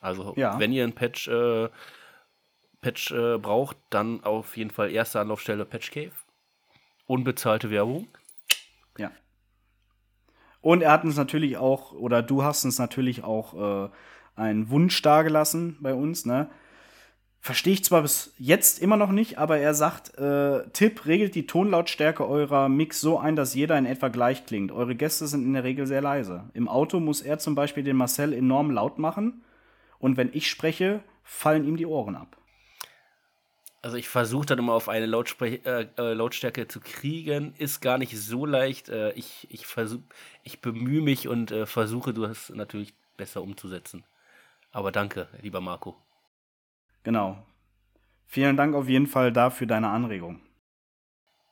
Also, ja. wenn ihr ein Patch, äh, Patch äh, braucht, dann auf jeden Fall erste Anlaufstelle Patch Cave. Unbezahlte Werbung. Ja. Und er hat uns natürlich auch, oder du hast uns natürlich auch äh, einen Wunsch dargelassen bei uns, ne? Verstehe ich zwar bis jetzt immer noch nicht, aber er sagt, äh, Tipp, regelt die Tonlautstärke eurer Mix so ein, dass jeder in etwa gleich klingt. Eure Gäste sind in der Regel sehr leise. Im Auto muss er zum Beispiel den Marcel enorm laut machen und wenn ich spreche, fallen ihm die Ohren ab. Also ich versuche dann immer auf eine Lautspre äh, äh, Lautstärke zu kriegen, ist gar nicht so leicht. Äh, ich, ich, ich bemühe mich und äh, versuche das natürlich besser umzusetzen. Aber danke, lieber Marco. Genau. Vielen Dank auf jeden Fall dafür deine Anregung.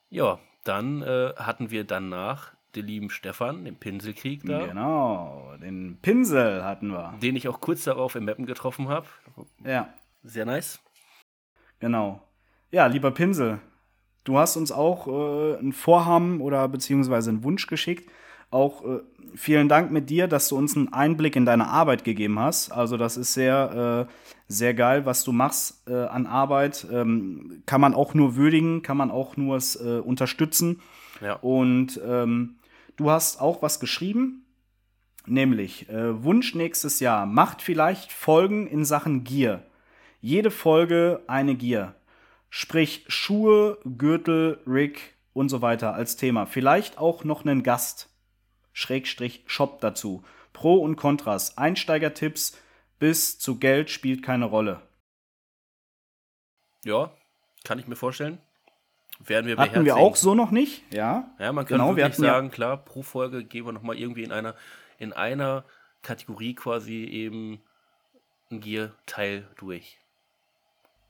Ja, dann äh, hatten wir danach den lieben Stefan, den Pinselkrieg da. Genau, den Pinsel hatten wir. Den ich auch kurz darauf im Mappen getroffen habe. Ja. Sehr nice. Genau. Ja, lieber Pinsel, du hast uns auch äh, ein Vorhaben oder beziehungsweise einen Wunsch geschickt. Auch äh, vielen Dank mit dir, dass du uns einen Einblick in deine Arbeit gegeben hast. Also das ist sehr, äh, sehr geil, was du machst äh, an Arbeit. Ähm, kann man auch nur würdigen, kann man auch nur äh, unterstützen. Ja. Und ähm, du hast auch was geschrieben, nämlich äh, Wunsch nächstes Jahr macht vielleicht Folgen in Sachen Gier. Jede Folge eine Gier. Sprich Schuhe, Gürtel, Rig und so weiter als Thema. Vielleicht auch noch einen Gast. Schrägstrich Shop dazu. Pro und Kontras, Einsteigertipps bis zu Geld spielt keine Rolle. Ja, kann ich mir vorstellen. Werden wir Hatten wir auch so noch nicht, ja. Ja, man kann genau, wirklich sagen, ja klar, pro Folge gehen wir nochmal irgendwie in einer, in einer Kategorie quasi eben ein Gear-Teil durch.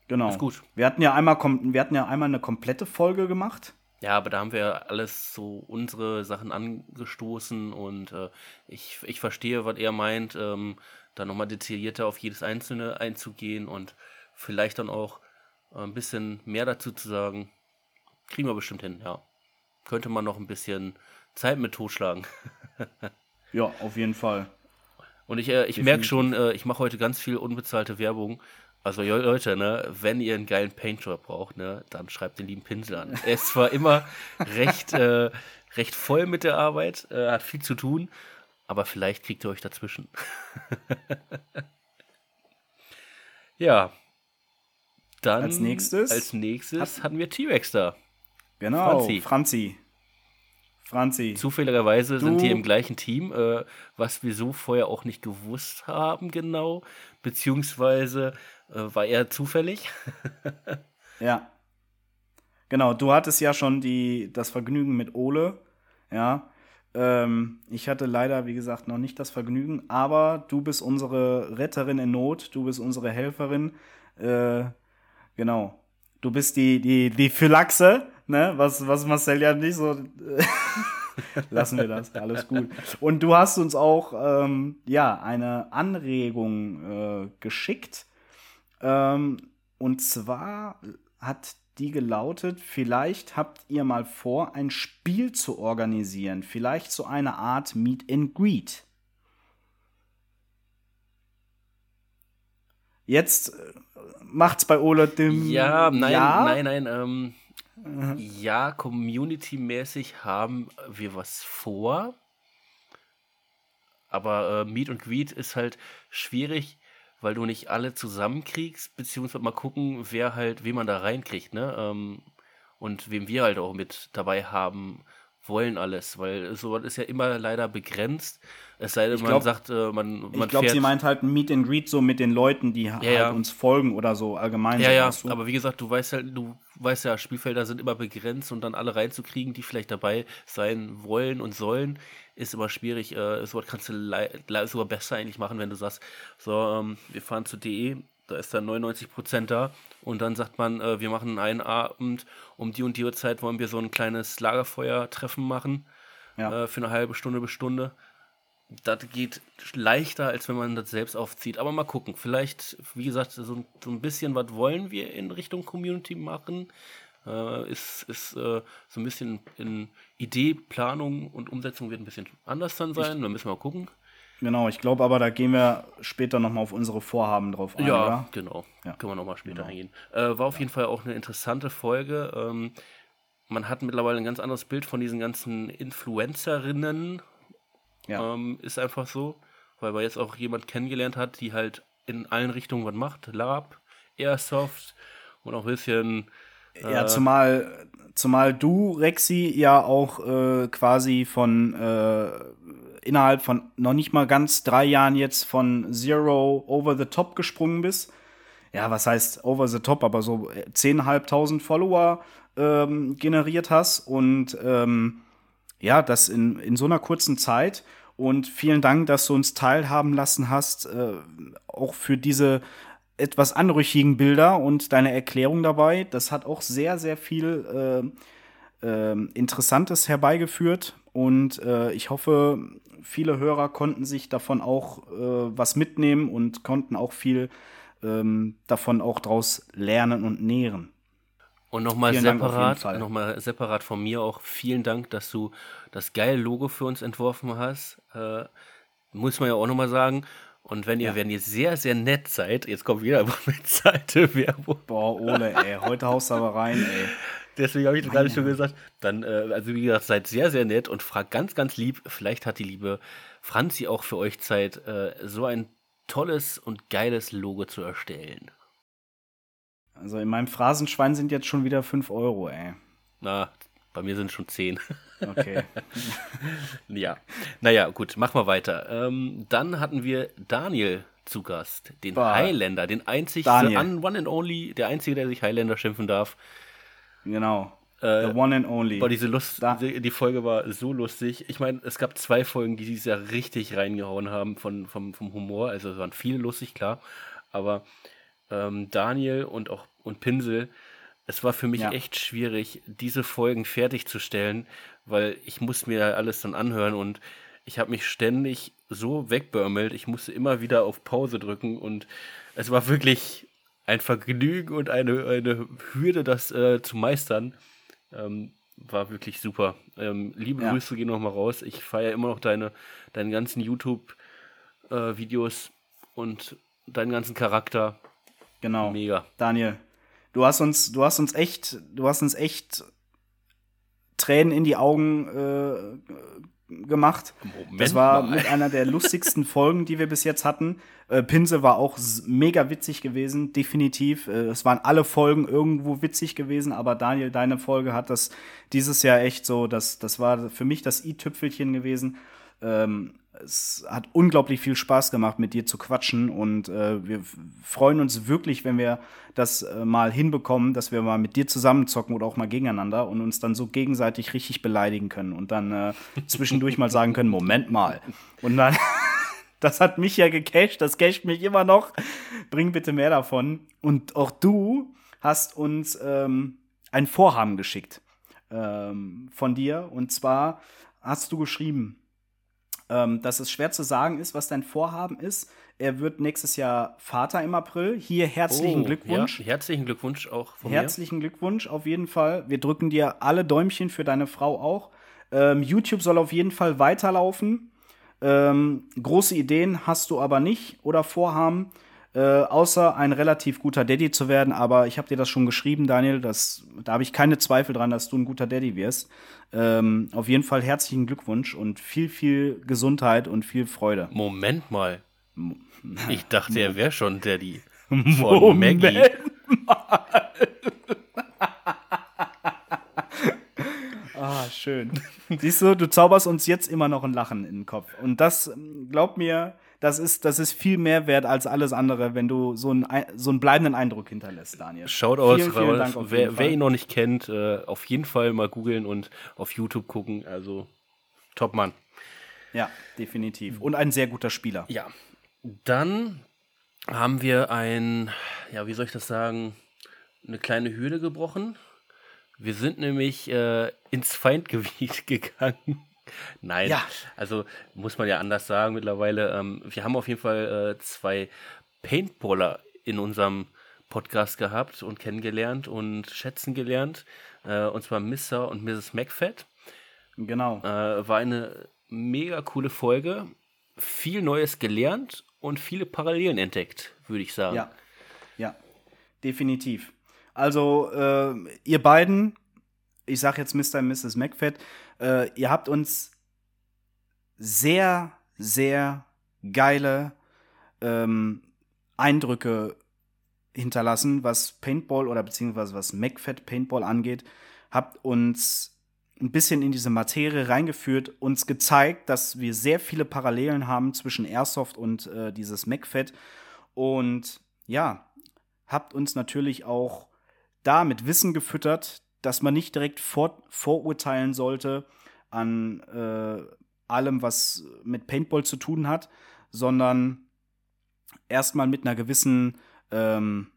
Genau. Ist gut. Wir hatten ja einmal, wir hatten ja einmal eine komplette Folge gemacht. Ja, aber da haben wir alles so unsere Sachen angestoßen und äh, ich, ich verstehe, was er meint, ähm, da nochmal detaillierter auf jedes Einzelne einzugehen und vielleicht dann auch äh, ein bisschen mehr dazu zu sagen. Kriegen wir bestimmt hin, ja. Könnte man noch ein bisschen Zeit mit totschlagen. ja, auf jeden Fall. Und ich, äh, ich merke schon, äh, ich mache heute ganz viel unbezahlte Werbung. Also Leute, ne, wenn ihr einen geilen Paintjob braucht, ne, dann schreibt den lieben Pinsel an. Er ist zwar immer recht, äh, recht voll mit der Arbeit, äh, hat viel zu tun, aber vielleicht kriegt ihr euch dazwischen. ja. Dann als nächstes, als nächstes hatten wir T-Rex da. Genau, Franzi. Franzi. Franzi. Zufälligerweise du. sind die im gleichen Team, äh, was wir so vorher auch nicht gewusst haben, genau. Beziehungsweise war eher zufällig. ja. Genau, du hattest ja schon die, das Vergnügen mit Ole. Ja. Ähm, ich hatte leider, wie gesagt, noch nicht das Vergnügen, aber du bist unsere Retterin in Not, du bist unsere Helferin. Äh, genau. Du bist die, die, die Phylaxe ne? Was, was Marcel ja nicht so. Lassen wir das, alles gut. Und du hast uns auch ähm, ja eine Anregung äh, geschickt. Ähm, und zwar hat die gelautet, vielleicht habt ihr mal vor, ein Spiel zu organisieren. Vielleicht so eine Art Meet and Greet. Jetzt äh, macht's bei Ole dem. Ja, nein, ja? nein, nein. Ähm, Mhm. Ja, community-mäßig haben wir was vor. Aber äh, Meet und Greet ist halt schwierig, weil du nicht alle zusammenkriegst, beziehungsweise mal gucken, wer halt, wen man da reinkriegt, ne? Ähm, und wem wir halt auch mit dabei haben wollen alles, weil sowas ist ja immer leider begrenzt. Es sei denn, man sagt, äh, man, man Ich glaube, sie meint halt ein Meet and Greet so mit den Leuten, die ja, halt ja. uns folgen oder so allgemein. Ja, ja, so. aber wie gesagt, du weißt halt, du weißt ja, Spielfelder sind immer begrenzt und dann alle reinzukriegen, die vielleicht dabei sein wollen und sollen, ist immer schwierig. Äh, sowas kannst du sogar besser eigentlich machen, wenn du sagst, so, ähm, wir fahren zu DE, da ist dann 99% da und dann sagt man, äh, wir machen einen Abend, um die und die Uhrzeit wollen wir so ein kleines Lagerfeuer-Treffen machen ja. äh, für eine halbe Stunde bis Stunde das geht leichter, als wenn man das selbst aufzieht. Aber mal gucken. Vielleicht, wie gesagt, so, so ein bisschen was wollen wir in Richtung Community machen. Äh, ist ist äh, so ein bisschen in Idee, Planung und Umsetzung wird ein bisschen anders dann sein. da müssen wir mal gucken. Genau, ich glaube aber, da gehen wir später nochmal auf unsere Vorhaben drauf ein. Ja, oder? genau. Ja. Können wir nochmal später genau. eingehen. Äh, war auf ja. jeden Fall auch eine interessante Folge. Ähm, man hat mittlerweile ein ganz anderes Bild von diesen ganzen Influencerinnen ja. Ähm, ist einfach so, weil man jetzt auch jemand kennengelernt hat, die halt in allen Richtungen was macht. Lab, Airsoft und auch ein bisschen. Äh, ja, zumal, zumal du, Rexy, ja auch äh, quasi von äh, innerhalb von noch nicht mal ganz drei Jahren jetzt von Zero over the top gesprungen bist. Ja, was heißt over the top, aber so 10.500 Follower ähm, generiert hast und ähm, ja, das in, in so einer kurzen Zeit. Und vielen Dank, dass du uns teilhaben lassen hast, äh, auch für diese etwas anrüchigen Bilder und deine Erklärung dabei. Das hat auch sehr, sehr viel äh, äh, Interessantes herbeigeführt. Und äh, ich hoffe, viele Hörer konnten sich davon auch äh, was mitnehmen und konnten auch viel ähm, davon auch draus lernen und nähren. Und nochmal separat, noch separat von mir auch vielen Dank, dass du das geile Logo für uns entworfen hast. Äh, muss man ja auch nochmal sagen. Und wenn ihr, ja. wenn ihr sehr, sehr nett seid, jetzt kommt wieder mit Seite Werbung. Boah, Ole, ey, heute haust du aber rein, ey. Deswegen habe ich das gerade schon gesagt. Dann, äh, also wie gesagt, seid sehr, sehr nett und fragt ganz, ganz lieb. Vielleicht hat die liebe Franzi auch für euch Zeit, äh, so ein tolles und geiles Logo zu erstellen. Also in meinem Phrasenschwein sind jetzt schon wieder 5 Euro, ey. Na, bei mir sind schon 10. Okay. ja. Naja, gut, machen wir weiter. Ähm, dann hatten wir Daniel zu Gast, den Boah. Highlander, den einzig, Daniel. one and only, der einzige, der sich Highlander schimpfen darf. Genau. Äh, The one and only. Boah, diese Lust, die, die, Folge war so lustig. Ich meine, es gab zwei Folgen, die dieses Jahr richtig reingehauen haben von, vom, vom Humor. Also es waren viele lustig, klar. Aber ähm, Daniel und auch und Pinsel, es war für mich ja. echt schwierig, diese Folgen fertigzustellen, weil ich muss mir alles dann anhören und ich habe mich ständig so wegbörmelt. Ich musste immer wieder auf Pause drücken und es war wirklich ein Vergnügen und eine, eine Hürde, das äh, zu meistern. Ähm, war wirklich super. Ähm, liebe ja. Grüße gehen nochmal raus. Ich feiere immer noch deine, deine ganzen YouTube-Videos äh, und deinen ganzen Charakter. Genau. Mega. Daniel, du hast uns, du hast uns echt, du hast uns echt Tränen in die Augen äh, gemacht. Moment das war mal. mit einer der lustigsten Folgen, die wir bis jetzt hatten. Äh, Pinse war auch mega witzig gewesen, definitiv. Äh, es waren alle Folgen irgendwo witzig gewesen, aber Daniel, deine Folge hat das dieses Jahr echt so, das, das war für mich das i-Tüpfelchen gewesen. Ähm, es hat unglaublich viel Spaß gemacht, mit dir zu quatschen und äh, wir freuen uns wirklich, wenn wir das äh, mal hinbekommen, dass wir mal mit dir zusammenzocken oder auch mal gegeneinander und uns dann so gegenseitig richtig beleidigen können und dann äh, zwischendurch mal sagen können, Moment mal. Und dann, das hat mich ja gecached, das casht mich immer noch. Bring bitte mehr davon. Und auch du hast uns ähm, ein Vorhaben geschickt ähm, von dir und zwar hast du geschrieben, ähm, dass es schwer zu sagen ist, was dein Vorhaben ist. Er wird nächstes Jahr Vater im April. Hier herzlichen oh, Glückwunsch. Ja, herzlichen Glückwunsch auch von Herzlichen mir. Glückwunsch auf jeden Fall. Wir drücken dir alle Däumchen für deine Frau auch. Ähm, YouTube soll auf jeden Fall weiterlaufen. Ähm, große Ideen hast du aber nicht oder Vorhaben. Äh, außer ein relativ guter Daddy zu werden. Aber ich habe dir das schon geschrieben, Daniel. Das, da habe ich keine Zweifel dran, dass du ein guter Daddy wirst. Ähm, auf jeden Fall herzlichen Glückwunsch und viel, viel Gesundheit und viel Freude. Moment mal. Ich dachte, er wäre schon Daddy. Von Moment Maggie. Mal. ah, schön. Siehst du, du zauberst uns jetzt immer noch ein Lachen in den Kopf. Und das, glaub mir, das ist, das ist viel mehr wert als alles andere, wenn du so einen, so einen bleibenden Eindruck hinterlässt, Daniel. Schaut aus, vielen, vielen Dank wer, wer, ihn noch nicht kennt, äh, auf jeden Fall mal googeln und auf YouTube gucken. Also, top Mann. Ja, definitiv. Und ein sehr guter Spieler. Ja. Dann haben wir ein, ja, wie soll ich das sagen, eine kleine Hürde gebrochen. Wir sind nämlich äh, ins Feindgebiet gegangen. Nein, ja. also muss man ja anders sagen mittlerweile. Ähm, wir haben auf jeden Fall äh, zwei Paintballer in unserem Podcast gehabt und kennengelernt und schätzen gelernt. Äh, und zwar Mr. und Mrs. McFett. Genau. Äh, war eine mega coole Folge. Viel Neues gelernt und viele Parallelen entdeckt, würde ich sagen. Ja, ja, definitiv. Also, äh, ihr beiden, ich sage jetzt Mr. und Mrs. McFett, äh, ihr habt uns sehr, sehr geile ähm, Eindrücke hinterlassen, was Paintball oder beziehungsweise was MacFed Paintball angeht. Habt uns ein bisschen in diese Materie reingeführt, uns gezeigt, dass wir sehr viele Parallelen haben zwischen Airsoft und äh, dieses MacFed. Und ja, habt uns natürlich auch da mit Wissen gefüttert, dass man nicht direkt vor, vorurteilen sollte an äh, allem, was mit Paintball zu tun hat, sondern erstmal mit einer gewissen, ähm,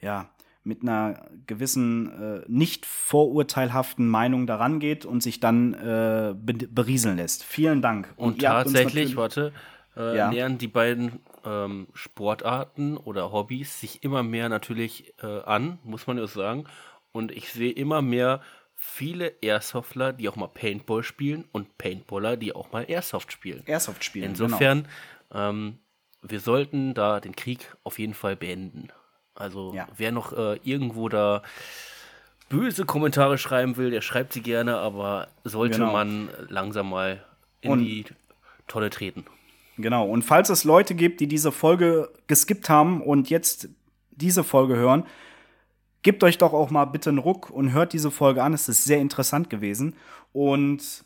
ja, mit einer gewissen äh, nicht vorurteilhaften Meinung daran geht und sich dann äh, berieseln lässt. Vielen Dank. Und, und tatsächlich, warte, äh, ja. nähern die beiden ähm, Sportarten oder Hobbys sich immer mehr natürlich äh, an, muss man ja sagen. Und ich sehe immer mehr viele Airsoftler, die auch mal Paintball spielen und Paintballer, die auch mal Airsoft spielen. Airsoft spielen. Insofern, genau. ähm, wir sollten da den Krieg auf jeden Fall beenden. Also ja. wer noch äh, irgendwo da böse Kommentare schreiben will, der schreibt sie gerne, aber sollte genau. man langsam mal in und die Tonne treten. Genau, und falls es Leute gibt, die diese Folge geskippt haben und jetzt diese Folge hören, gebt euch doch auch mal bitte einen Ruck und hört diese Folge an. Es ist sehr interessant gewesen. Und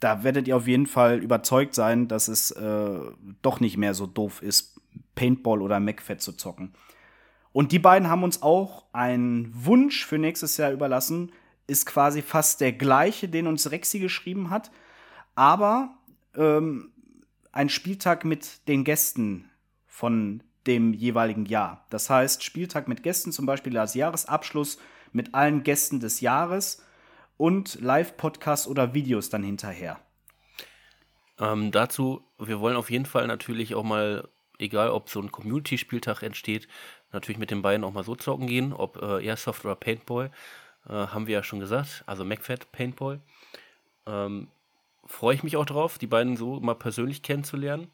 da werdet ihr auf jeden Fall überzeugt sein, dass es äh, doch nicht mehr so doof ist, Paintball oder MacFed zu zocken. Und die beiden haben uns auch einen Wunsch für nächstes Jahr überlassen. Ist quasi fast der gleiche, den uns Rexi geschrieben hat. Aber ähm, ein Spieltag mit den Gästen von dem jeweiligen Jahr. Das heißt, Spieltag mit Gästen, zum Beispiel als Jahresabschluss mit allen Gästen des Jahres und Live-Podcasts oder Videos dann hinterher. Ähm, dazu, wir wollen auf jeden Fall natürlich auch mal, egal ob so ein Community-Spieltag entsteht, natürlich mit den beiden auch mal so zocken gehen, ob äh, Airsoft oder Paintball, äh, haben wir ja schon gesagt, also MacFed Paintball. Ähm, freue ich mich auch drauf, die beiden so mal persönlich kennenzulernen.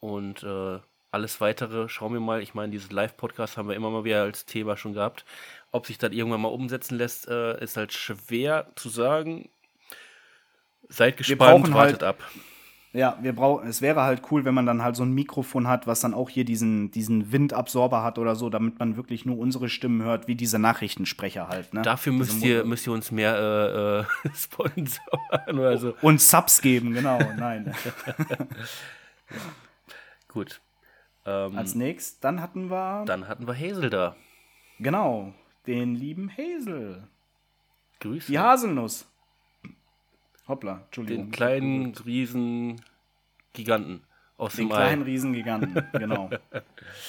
Und äh, alles weitere schauen wir mal. Ich meine, dieses Live-Podcast haben wir immer mal wieder als Thema schon gehabt. Ob sich das irgendwann mal umsetzen lässt, äh, ist halt schwer zu sagen. Seid gespannt, wartet halt, ab. Ja, wir brauchen, es wäre halt cool, wenn man dann halt so ein Mikrofon hat, was dann auch hier diesen, diesen Windabsorber hat oder so, damit man wirklich nur unsere Stimmen hört, wie diese Nachrichtensprecher halt. Ne? Dafür müsst ihr, müsst ihr uns mehr äh, äh, sponsoren oder so. Und Subs geben, genau, nein. Gut. Ähm, Als nächstes, dann hatten wir. Dann hatten wir Hazel da. Genau, den lieben Hazel. Grüße. Die Haselnuss. Hoppla, Entschuldigung. Den kleinen riesen Giganten aus Den dem kleinen riesen Giganten, genau.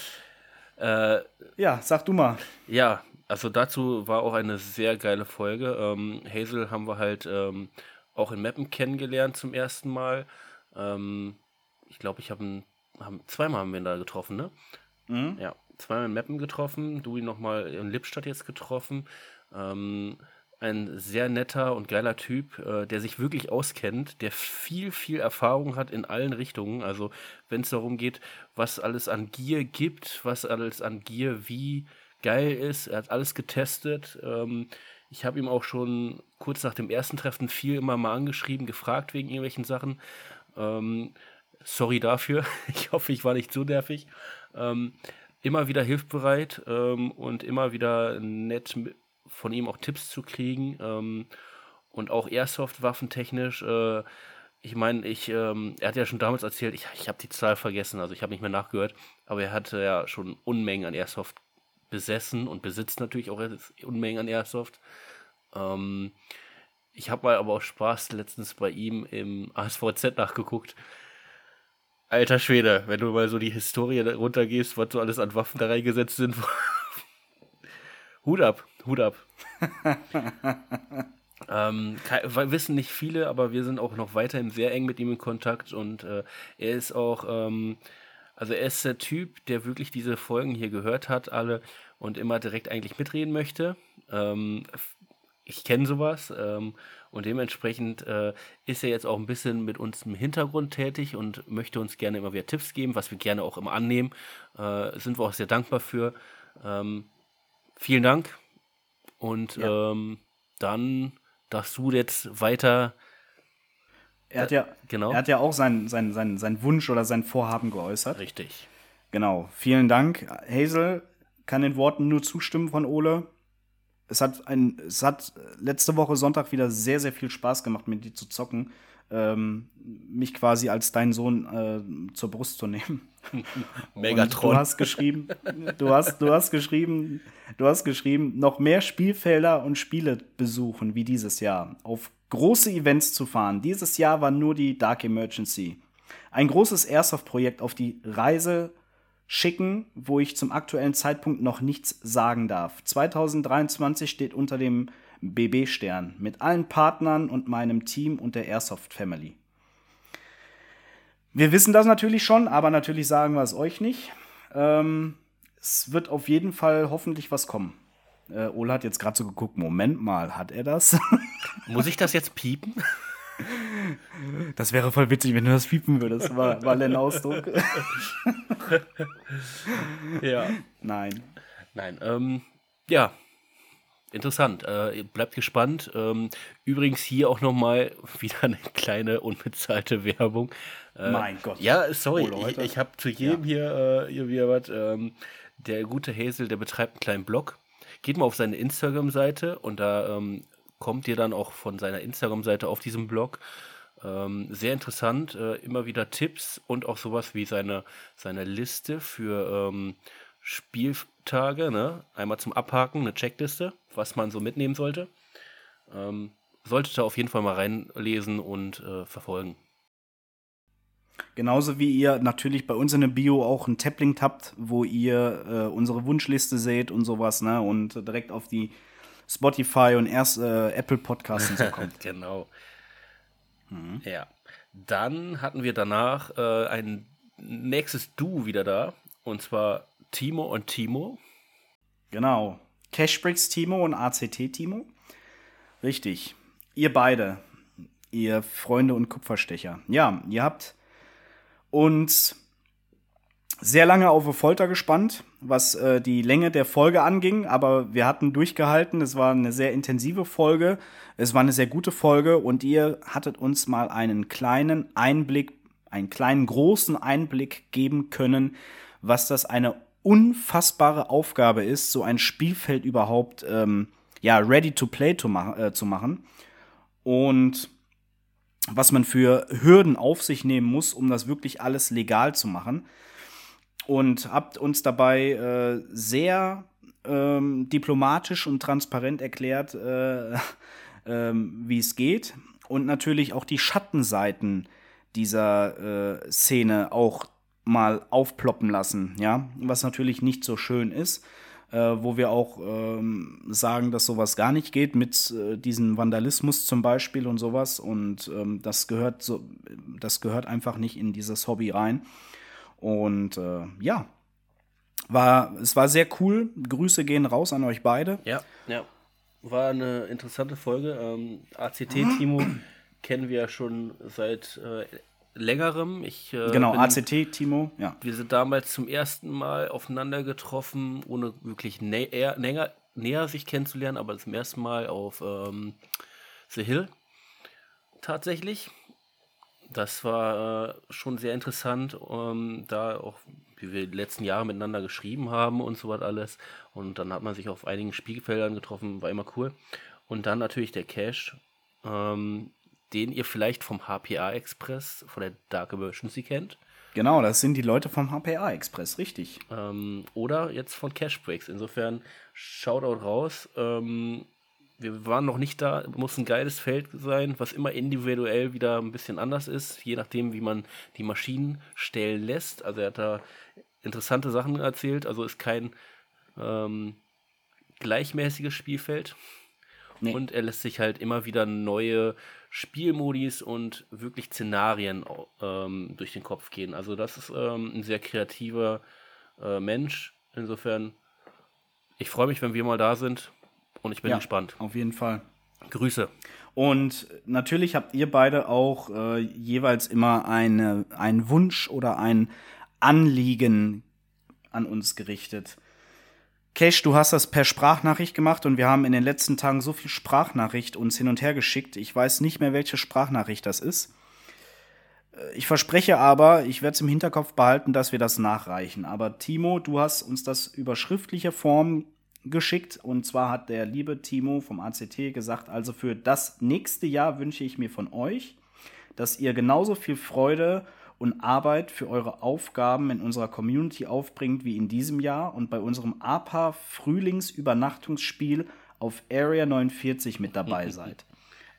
äh, ja, sag du mal. Ja, also dazu war auch eine sehr geile Folge. Ähm, Hazel haben wir halt ähm, auch in Mappen kennengelernt zum ersten Mal. Ähm, ich glaube, ich habe einen haben, zweimal haben wir ihn da getroffen, ne? Mhm. Ja, zweimal in Meppen getroffen, du ihn nochmal in Lippstadt jetzt getroffen. Ähm, ein sehr netter und geiler Typ, äh, der sich wirklich auskennt, der viel, viel Erfahrung hat in allen Richtungen. Also wenn es darum geht, was alles an Gier gibt, was alles an Gier wie geil ist, er hat alles getestet. Ähm, ich habe ihm auch schon kurz nach dem ersten Treffen viel immer mal angeschrieben, gefragt wegen irgendwelchen Sachen. Ähm, Sorry dafür. Ich hoffe, ich war nicht zu nervig. Ähm, immer wieder hilfsbereit ähm, und immer wieder nett von ihm auch Tipps zu kriegen. Ähm, und auch Airsoft-Waffen technisch. Äh, ich meine, ich, ähm, er hat ja schon damals erzählt, ich, ich habe die Zahl vergessen, also ich habe nicht mehr nachgehört, aber er hatte ja schon Unmengen an Airsoft besessen und besitzt natürlich auch Unmengen an Airsoft. Ähm, ich habe mal aber auch Spaß letztens bei ihm im ASVZ nachgeguckt. Alter Schwede, wenn du mal so die Historie runtergehst, was so alles an Waffen da reingesetzt sind. Hut ab, Hut ab. ähm, wissen nicht viele, aber wir sind auch noch weiterhin sehr eng mit ihm in Kontakt und äh, er ist auch, ähm, also er ist der Typ, der wirklich diese Folgen hier gehört hat, alle und immer direkt eigentlich mitreden möchte. Ähm, ich kenne sowas ähm, und dementsprechend äh, ist er jetzt auch ein bisschen mit uns im Hintergrund tätig und möchte uns gerne immer wieder Tipps geben, was wir gerne auch immer annehmen. Äh, sind wir auch sehr dankbar für. Ähm, vielen Dank und ja. ähm, dann darfst du jetzt weiter. Er hat ja, genau. er hat ja auch seinen sein, sein, sein Wunsch oder sein Vorhaben geäußert. Richtig. Genau. Vielen Dank, Hazel kann den Worten nur zustimmen von Ole. Es hat, ein, es hat letzte Woche Sonntag wieder sehr, sehr viel Spaß gemacht, mit dir zu zocken. Ähm, mich quasi als dein Sohn äh, zur Brust zu nehmen. Megatron. Und du hast geschrieben, du hast, du hast geschrieben, du hast geschrieben, noch mehr Spielfelder und Spiele besuchen wie dieses Jahr. Auf große Events zu fahren. Dieses Jahr war nur die Dark Emergency. Ein großes Airsoft-Projekt auf die Reise schicken, wo ich zum aktuellen Zeitpunkt noch nichts sagen darf. 2023 steht unter dem BB-Stern mit allen Partnern und meinem Team und der Airsoft Family. Wir wissen das natürlich schon, aber natürlich sagen wir es euch nicht. Ähm, es wird auf jeden Fall hoffentlich was kommen. Äh, Ole hat jetzt gerade so geguckt, Moment mal, hat er das? Muss ich das jetzt piepen? Das wäre voll witzig, wenn du das piepen würdest, war, war ein Ausdruck. ja. Nein. Nein, ähm, ja. Interessant. Äh, bleibt gespannt. Ähm, übrigens hier auch noch mal wieder eine kleine unbezahlte Werbung. Äh, mein Gott. Ja, sorry. Oh, ich, ich habe zu jedem ja. hier, äh, hier wieder was. Ähm, der gute Hazel, der betreibt einen kleinen Blog. Geht mal auf seine Instagram-Seite und da ähm, kommt ihr dann auch von seiner Instagram-Seite auf diesem Blog. Ähm, sehr interessant, äh, immer wieder Tipps und auch sowas wie seine, seine Liste für ähm, Spieltage, ne? Einmal zum Abhaken, eine Checkliste, was man so mitnehmen sollte. Ähm, solltet ihr auf jeden Fall mal reinlesen und äh, verfolgen. Genauso wie ihr natürlich bei uns in der Bio auch einen Tab-Link habt, wo ihr äh, unsere Wunschliste seht und sowas, ne? Und direkt auf die Spotify und erst äh, Apple Podcasts und so kommt. genau. Mhm. Ja. Dann hatten wir danach äh, ein nächstes Du wieder da. Und zwar Timo und Timo. Genau. Cashbricks Timo und ACT Timo. Richtig. Ihr beide. Ihr Freunde und Kupferstecher. Ja, ihr habt uns sehr lange auf eine Folter gespannt, was äh, die Länge der Folge anging, aber wir hatten durchgehalten. Es war eine sehr intensive Folge. Es war eine sehr gute Folge und ihr hattet uns mal einen kleinen Einblick, einen kleinen großen Einblick geben können, was das eine unfassbare Aufgabe ist, so ein Spielfeld überhaupt ähm, ja ready to play to ma äh, zu machen und was man für Hürden auf sich nehmen muss, um das wirklich alles legal zu machen und habt uns dabei äh, sehr ähm, diplomatisch und transparent erklärt, äh, äh, wie es geht und natürlich auch die Schattenseiten dieser äh, Szene auch mal aufploppen lassen, ja, was natürlich nicht so schön ist. Äh, wo wir auch ähm, sagen, dass sowas gar nicht geht, mit äh, diesem Vandalismus zum Beispiel und sowas. Und ähm, das gehört so, das gehört einfach nicht in dieses Hobby rein. Und äh, ja, war, es war sehr cool. Grüße gehen raus an euch beide. Ja, ja. War eine interessante Folge. Ähm, ACT Timo kennen wir ja schon seit äh, längerem. Ich, äh, genau, bin, ACT Timo, ja. Wir sind damals zum ersten Mal aufeinander getroffen, ohne wirklich nä näher, näher sich kennenzulernen, aber zum ersten Mal auf ähm, The Hill tatsächlich. Das war äh, schon sehr interessant, ähm, da auch, wie wir die letzten Jahre miteinander geschrieben haben und so was alles. Und dann hat man sich auf einigen Spielfeldern getroffen, war immer cool. Und dann natürlich der Cash, ähm, den ihr vielleicht vom HPA Express, von der Dark Emergency kennt. Genau, das sind die Leute vom HPA Express, richtig. Ähm, oder jetzt von Cash Breaks. Insofern, Shoutout raus. Ähm, wir waren noch nicht da, muss ein geiles Feld sein, was immer individuell wieder ein bisschen anders ist, je nachdem, wie man die Maschinen stellen lässt. Also er hat da interessante Sachen erzählt, also ist kein ähm, gleichmäßiges Spielfeld. Nee. Und er lässt sich halt immer wieder neue Spielmodis und wirklich Szenarien ähm, durch den Kopf gehen. Also das ist ähm, ein sehr kreativer äh, Mensch. Insofern, ich freue mich, wenn wir mal da sind und ich bin ja, gespannt. Auf jeden Fall. Grüße. Und natürlich habt ihr beide auch äh, jeweils immer eine, einen Wunsch oder ein Anliegen an uns gerichtet. Cash, du hast das per Sprachnachricht gemacht und wir haben in den letzten Tagen so viel Sprachnachricht uns hin und her geschickt. Ich weiß nicht mehr, welche Sprachnachricht das ist. ich verspreche aber, ich werde es im Hinterkopf behalten, dass wir das nachreichen. Aber Timo, du hast uns das über schriftliche Form geschickt. Und zwar hat der liebe Timo vom ACT gesagt, also für das nächste Jahr wünsche ich mir von euch, dass ihr genauso viel Freude und Arbeit für eure Aufgaben in unserer Community aufbringt wie in diesem Jahr und bei unserem APA Frühlingsübernachtungsspiel auf Area 49 mit dabei seid.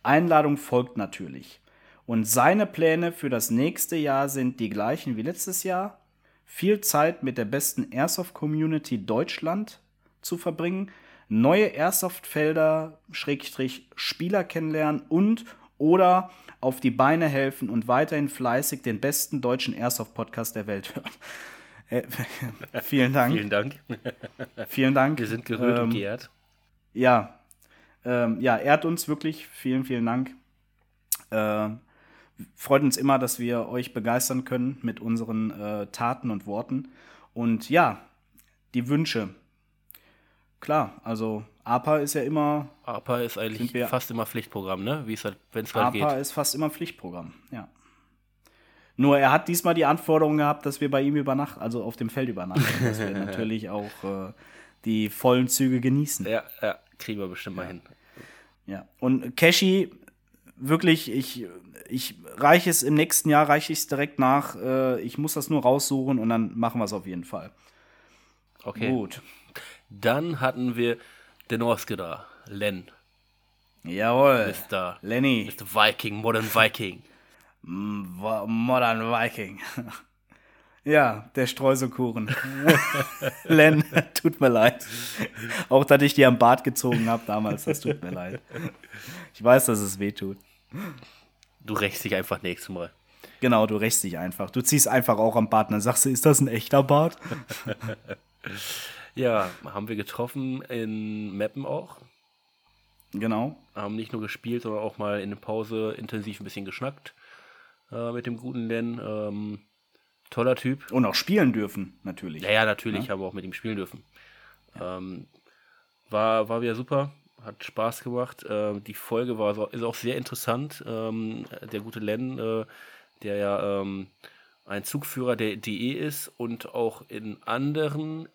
Einladung folgt natürlich. Und seine Pläne für das nächste Jahr sind die gleichen wie letztes Jahr. Viel Zeit mit der besten Airsoft-Community Deutschland zu verbringen, neue Airsoft-Felder, Schrägstrich Spieler kennenlernen und oder auf die Beine helfen und weiterhin fleißig den besten deutschen Airsoft-Podcast der Welt hören. Äh, vielen Dank. Vielen Dank. vielen Dank. Wir sind gerührt ähm, und geehrt. Ja, ähm, ja, ehrt uns wirklich. Vielen, vielen Dank. Äh, freut uns immer, dass wir euch begeistern können mit unseren äh, Taten und Worten. Und ja, die Wünsche. Klar, also APA ist ja immer. APA ist eigentlich fast immer Pflichtprogramm, ne? Wie es halt, wenn es halt geht. APA ist fast immer Pflichtprogramm, ja. Nur er hat diesmal die Anforderung gehabt, dass wir bei ihm übernachten, also auf dem Feld übernachten, dass wir natürlich auch äh, die vollen Züge genießen. Ja, ja, kriegen wir bestimmt mal hin. Ja, und Cashy, wirklich, ich, ich reiche es im nächsten Jahr, reiche ich es direkt nach. Äh, ich muss das nur raussuchen und dann machen wir es auf jeden Fall. Okay. Gut. Dann hatten wir den Oske da, Len. Jawohl. Mr. Lenny. Mr. Viking, Modern Viking. Modern Viking. Ja, der Streuselkuchen. Len, tut mir leid. Auch, dass ich dir am Bart gezogen habe damals, das tut mir leid. Ich weiß, dass es weh tut. Du rächst dich einfach nächstes Mal. Genau, du rächst dich einfach. Du ziehst einfach auch am Bart und dann sagst du, ist das ein echter Bart? Ja, haben wir getroffen in Meppen auch. Genau. Haben nicht nur gespielt, sondern auch mal in der Pause intensiv ein bisschen geschnackt äh, mit dem guten Len. Ähm, toller Typ. Und auch spielen dürfen, natürlich. Ja, ja, natürlich ja? haben wir auch mit ihm spielen dürfen. Ja. Ähm, war, war wieder super, hat Spaß gemacht. Äh, die Folge war so, ist auch sehr interessant. Ähm, der gute Len, äh, der ja ähm, ein Zugführer der DE ist und auch in anderen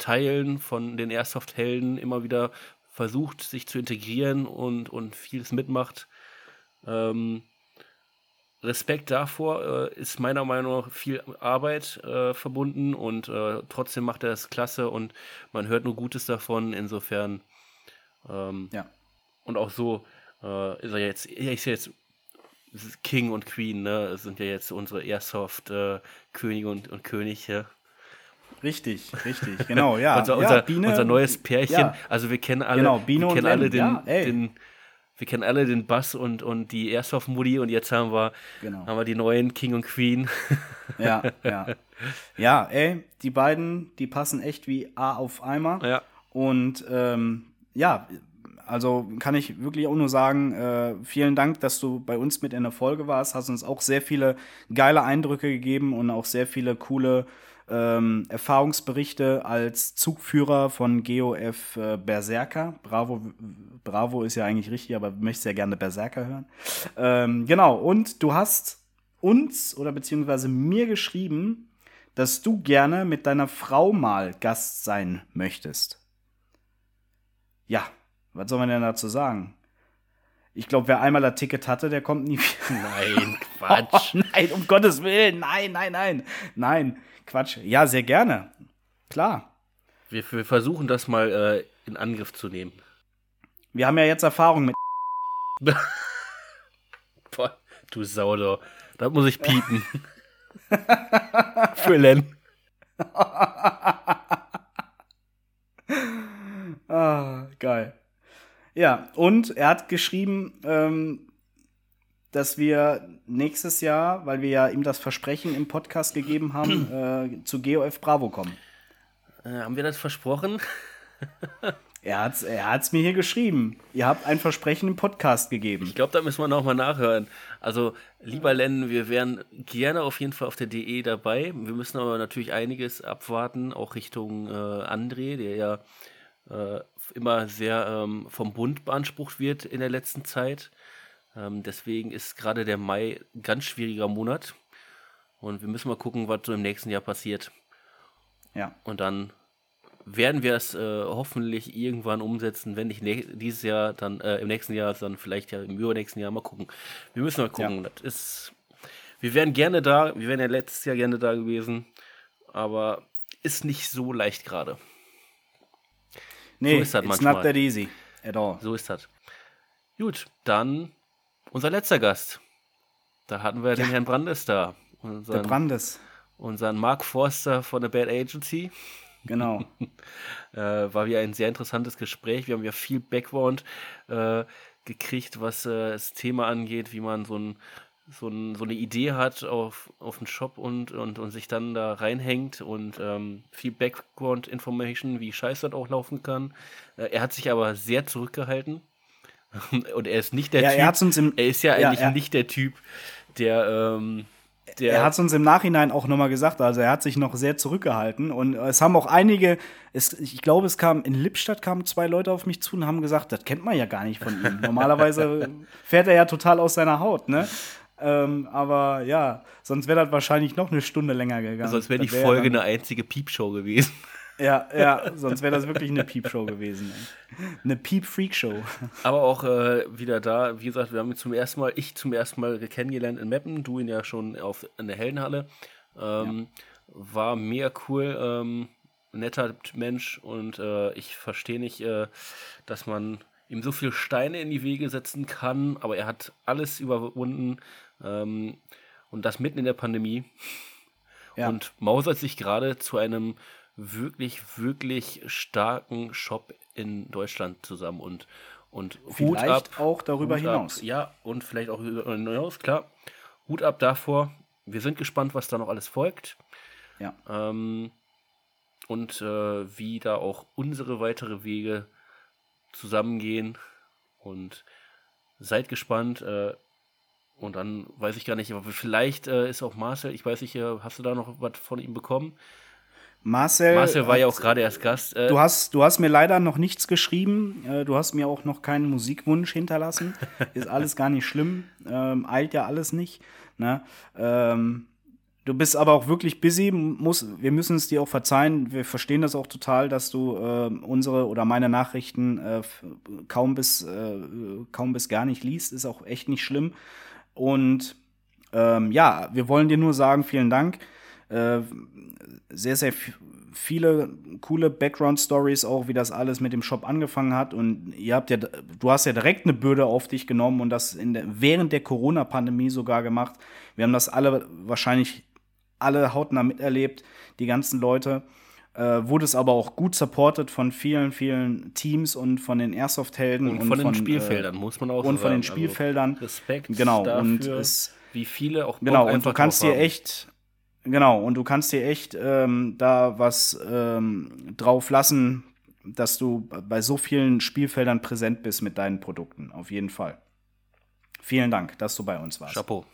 Teilen von den Airsoft-Helden immer wieder versucht, sich zu integrieren und, und vieles mitmacht. Ähm, Respekt davor äh, ist meiner Meinung nach viel Arbeit äh, verbunden und äh, trotzdem macht er es klasse und man hört nur Gutes davon. Insofern ähm, ja. und auch so äh, ist er jetzt, er ist jetzt King und Queen, ne? Das sind ja jetzt unsere Airsoft-Könige äh, und, und Könige. Richtig, richtig, genau, ja. unser, ja, unser, Biene, unser neues Pärchen. Ja. Also wir kennen alle, genau, Biene wir kennen alle den, ja, den, wir kennen alle den Bass und, und die Airsoft-Mutti und jetzt haben wir, genau. haben wir die neuen King und Queen. Ja, ja. Ja, ey, die beiden, die passen echt wie A auf Eimer. Ja. Und ähm, ja, also kann ich wirklich auch nur sagen, äh, vielen Dank, dass du bei uns mit in der Folge warst. Hast uns auch sehr viele geile Eindrücke gegeben und auch sehr viele coole ähm, Erfahrungsberichte als Zugführer von GOF äh, Berserker. Bravo, Bravo ist ja eigentlich richtig, aber du möchtest ja gerne Berserker hören. Ähm, genau, und du hast uns oder beziehungsweise mir geschrieben, dass du gerne mit deiner Frau mal Gast sein möchtest. Ja, was soll man denn dazu sagen? Ich glaube, wer einmal das Ticket hatte, der kommt nie wieder. Nein, Quatsch. Oh, nein, um Gottes Willen. Nein, nein, nein. Nein, Quatsch. Ja, sehr gerne. Klar. Wir, wir versuchen das mal äh, in Angriff zu nehmen. Wir haben ja jetzt Erfahrung mit. Boah, du Sauder. Da muss ich piepen. Für Len. ah, geil. Ja, und er hat geschrieben, ähm, dass wir nächstes Jahr, weil wir ja ihm das Versprechen im Podcast gegeben haben, äh, zu GOF Bravo kommen. Äh, haben wir das versprochen? er hat es er hat's mir hier geschrieben. Ihr habt ein Versprechen im Podcast gegeben. Ich glaube, da müssen wir nochmal nachhören. Also, lieber Len, wir wären gerne auf jeden Fall auf der DE dabei. Wir müssen aber natürlich einiges abwarten, auch Richtung äh, André, der ja äh, immer sehr ähm, vom Bund beansprucht wird in der letzten Zeit. Ähm, deswegen ist gerade der Mai ein ganz schwieriger Monat. Und wir müssen mal gucken, was so im nächsten Jahr passiert. Ja. Und dann werden wir es äh, hoffentlich irgendwann umsetzen, wenn nicht dieses Jahr, dann äh, im nächsten Jahr, dann vielleicht ja im übernächsten Jahr mal gucken. Wir müssen mal gucken. Ja. Das ist, wir wären gerne da, wir wären ja letztes Jahr gerne da gewesen, aber ist nicht so leicht gerade. Nee, so ist das it's manchmal. not that easy at all. So ist das. Gut, dann unser letzter Gast. Da hatten wir ja. den Herrn Brandes da. Unseren, der Brandes. Unseren Mark Forster von der Bad Agency. Genau. äh, war wieder ein sehr interessantes Gespräch. Wir haben ja viel Background äh, gekriegt, was äh, das Thema angeht, wie man so, ein, so, ein, so eine Idee hat auf, auf einen Shop und, und, und sich dann da reinhängt und ähm, viel Background-Information, wie scheiße das auch laufen kann. Äh, er hat sich aber sehr zurückgehalten. und er ist nicht der ja, Typ. Er, hat's uns im, er ist ja, ja eigentlich er, nicht der Typ, der. Ähm, der er hat es uns im Nachhinein auch nochmal gesagt, also er hat sich noch sehr zurückgehalten und es haben auch einige, es, ich glaube, es kam in Lippstadt kamen zwei Leute auf mich zu und haben gesagt, das kennt man ja gar nicht von ihm. Normalerweise fährt er ja total aus seiner Haut, ne? Ähm, aber ja, sonst wäre das wahrscheinlich noch eine Stunde länger gegangen. Sonst wäre die wär Folge eine einzige Piepshow gewesen. Ja, ja, sonst wäre das wirklich eine Piepshow gewesen. Eine Piep-Freak-Show. Aber auch äh, wieder da, wie gesagt, wir haben ihn zum ersten Mal, ich zum ersten Mal kennengelernt in Meppen, du ihn ja schon auf, in der Heldenhalle. Ähm, ja. War mega cool, ähm, netter Mensch und äh, ich verstehe nicht, äh, dass man ihm so viele Steine in die Wege setzen kann, aber er hat alles überwunden ähm, und das mitten in der Pandemie. Ja. Und mausert sich gerade zu einem wirklich, wirklich starken Shop in Deutschland zusammen und, und Hut ab. auch darüber Hut hinaus. Ab, ja, und vielleicht auch darüber hinaus, klar. Hut ab davor. Wir sind gespannt, was da noch alles folgt. Ja. Ähm, und äh, wie da auch unsere weitere Wege zusammengehen. Und seid gespannt. Äh, und dann weiß ich gar nicht, aber vielleicht äh, ist auch Marcel, ich weiß nicht, äh, hast du da noch was von ihm bekommen? Marcel, Marcel war ja auch gerade erst Gast. Äh, du, hast, du hast mir leider noch nichts geschrieben. Äh, du hast mir auch noch keinen Musikwunsch hinterlassen. Ist alles gar nicht schlimm. Ähm, eilt ja alles nicht. Ne? Ähm, du bist aber auch wirklich busy. Muss, wir müssen es dir auch verzeihen. Wir verstehen das auch total, dass du äh, unsere oder meine Nachrichten äh, kaum, bis, äh, kaum bis gar nicht liest. Ist auch echt nicht schlimm. Und ähm, ja, wir wollen dir nur sagen, vielen Dank. Äh, sehr, sehr viele coole Background-Stories auch, wie das alles mit dem Shop angefangen hat. Und ihr habt ja, du hast ja direkt eine Bürde auf dich genommen und das in der, während der Corona-Pandemie sogar gemacht. Wir haben das alle wahrscheinlich alle hautnah miterlebt, die ganzen Leute. Äh, wurde es aber auch gut supported von vielen, vielen Teams und von den Airsoft-Helden. Und, und, von den Spielfeldern, äh, muss man auch Und von den also Spielfeldern. Also Respekt genau, dafür, und es, wie viele auch Bock Genau, und du kannst dir echt Genau, und du kannst dir echt ähm, da was ähm, drauf lassen, dass du bei so vielen Spielfeldern präsent bist mit deinen Produkten. Auf jeden Fall. Vielen Dank, dass du bei uns warst. Chapeau.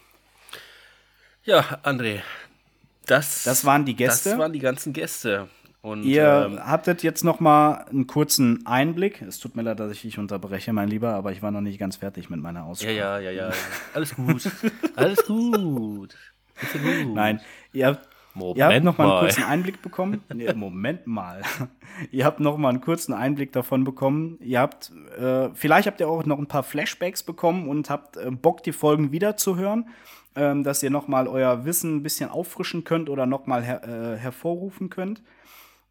Ja, André, das, das waren die Gäste. Das waren die ganzen Gäste. Und, Ihr ähm, hattet jetzt noch mal einen kurzen Einblick. Es tut mir leid, dass ich dich unterbreche, mein Lieber, aber ich war noch nicht ganz fertig mit meiner Aussprache. Ja, ja, ja, ja. Alles gut. Alles gut. Nein, ihr habt, Moment ihr habt noch mal einen kurzen Einblick bekommen. Nee, Moment mal. ihr habt noch mal einen kurzen Einblick davon bekommen. Ihr habt, äh, vielleicht habt ihr auch noch ein paar Flashbacks bekommen und habt äh, Bock, die Folgen wiederzuhören, ähm, dass ihr noch mal euer Wissen ein bisschen auffrischen könnt oder noch mal her äh, hervorrufen könnt.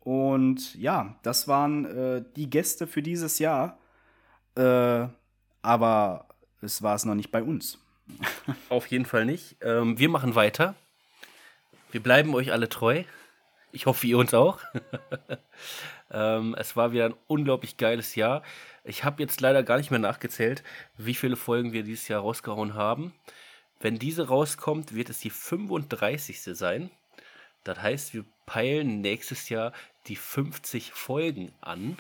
Und ja, das waren äh, die Gäste für dieses Jahr. Äh, aber es war es noch nicht bei uns. Auf jeden Fall nicht. Ähm, wir machen weiter. Wir bleiben euch alle treu. Ich hoffe, ihr uns auch. ähm, es war wieder ein unglaublich geiles Jahr. Ich habe jetzt leider gar nicht mehr nachgezählt, wie viele Folgen wir dieses Jahr rausgehauen haben. Wenn diese rauskommt, wird es die 35. sein. Das heißt, wir peilen nächstes Jahr die 50 Folgen an.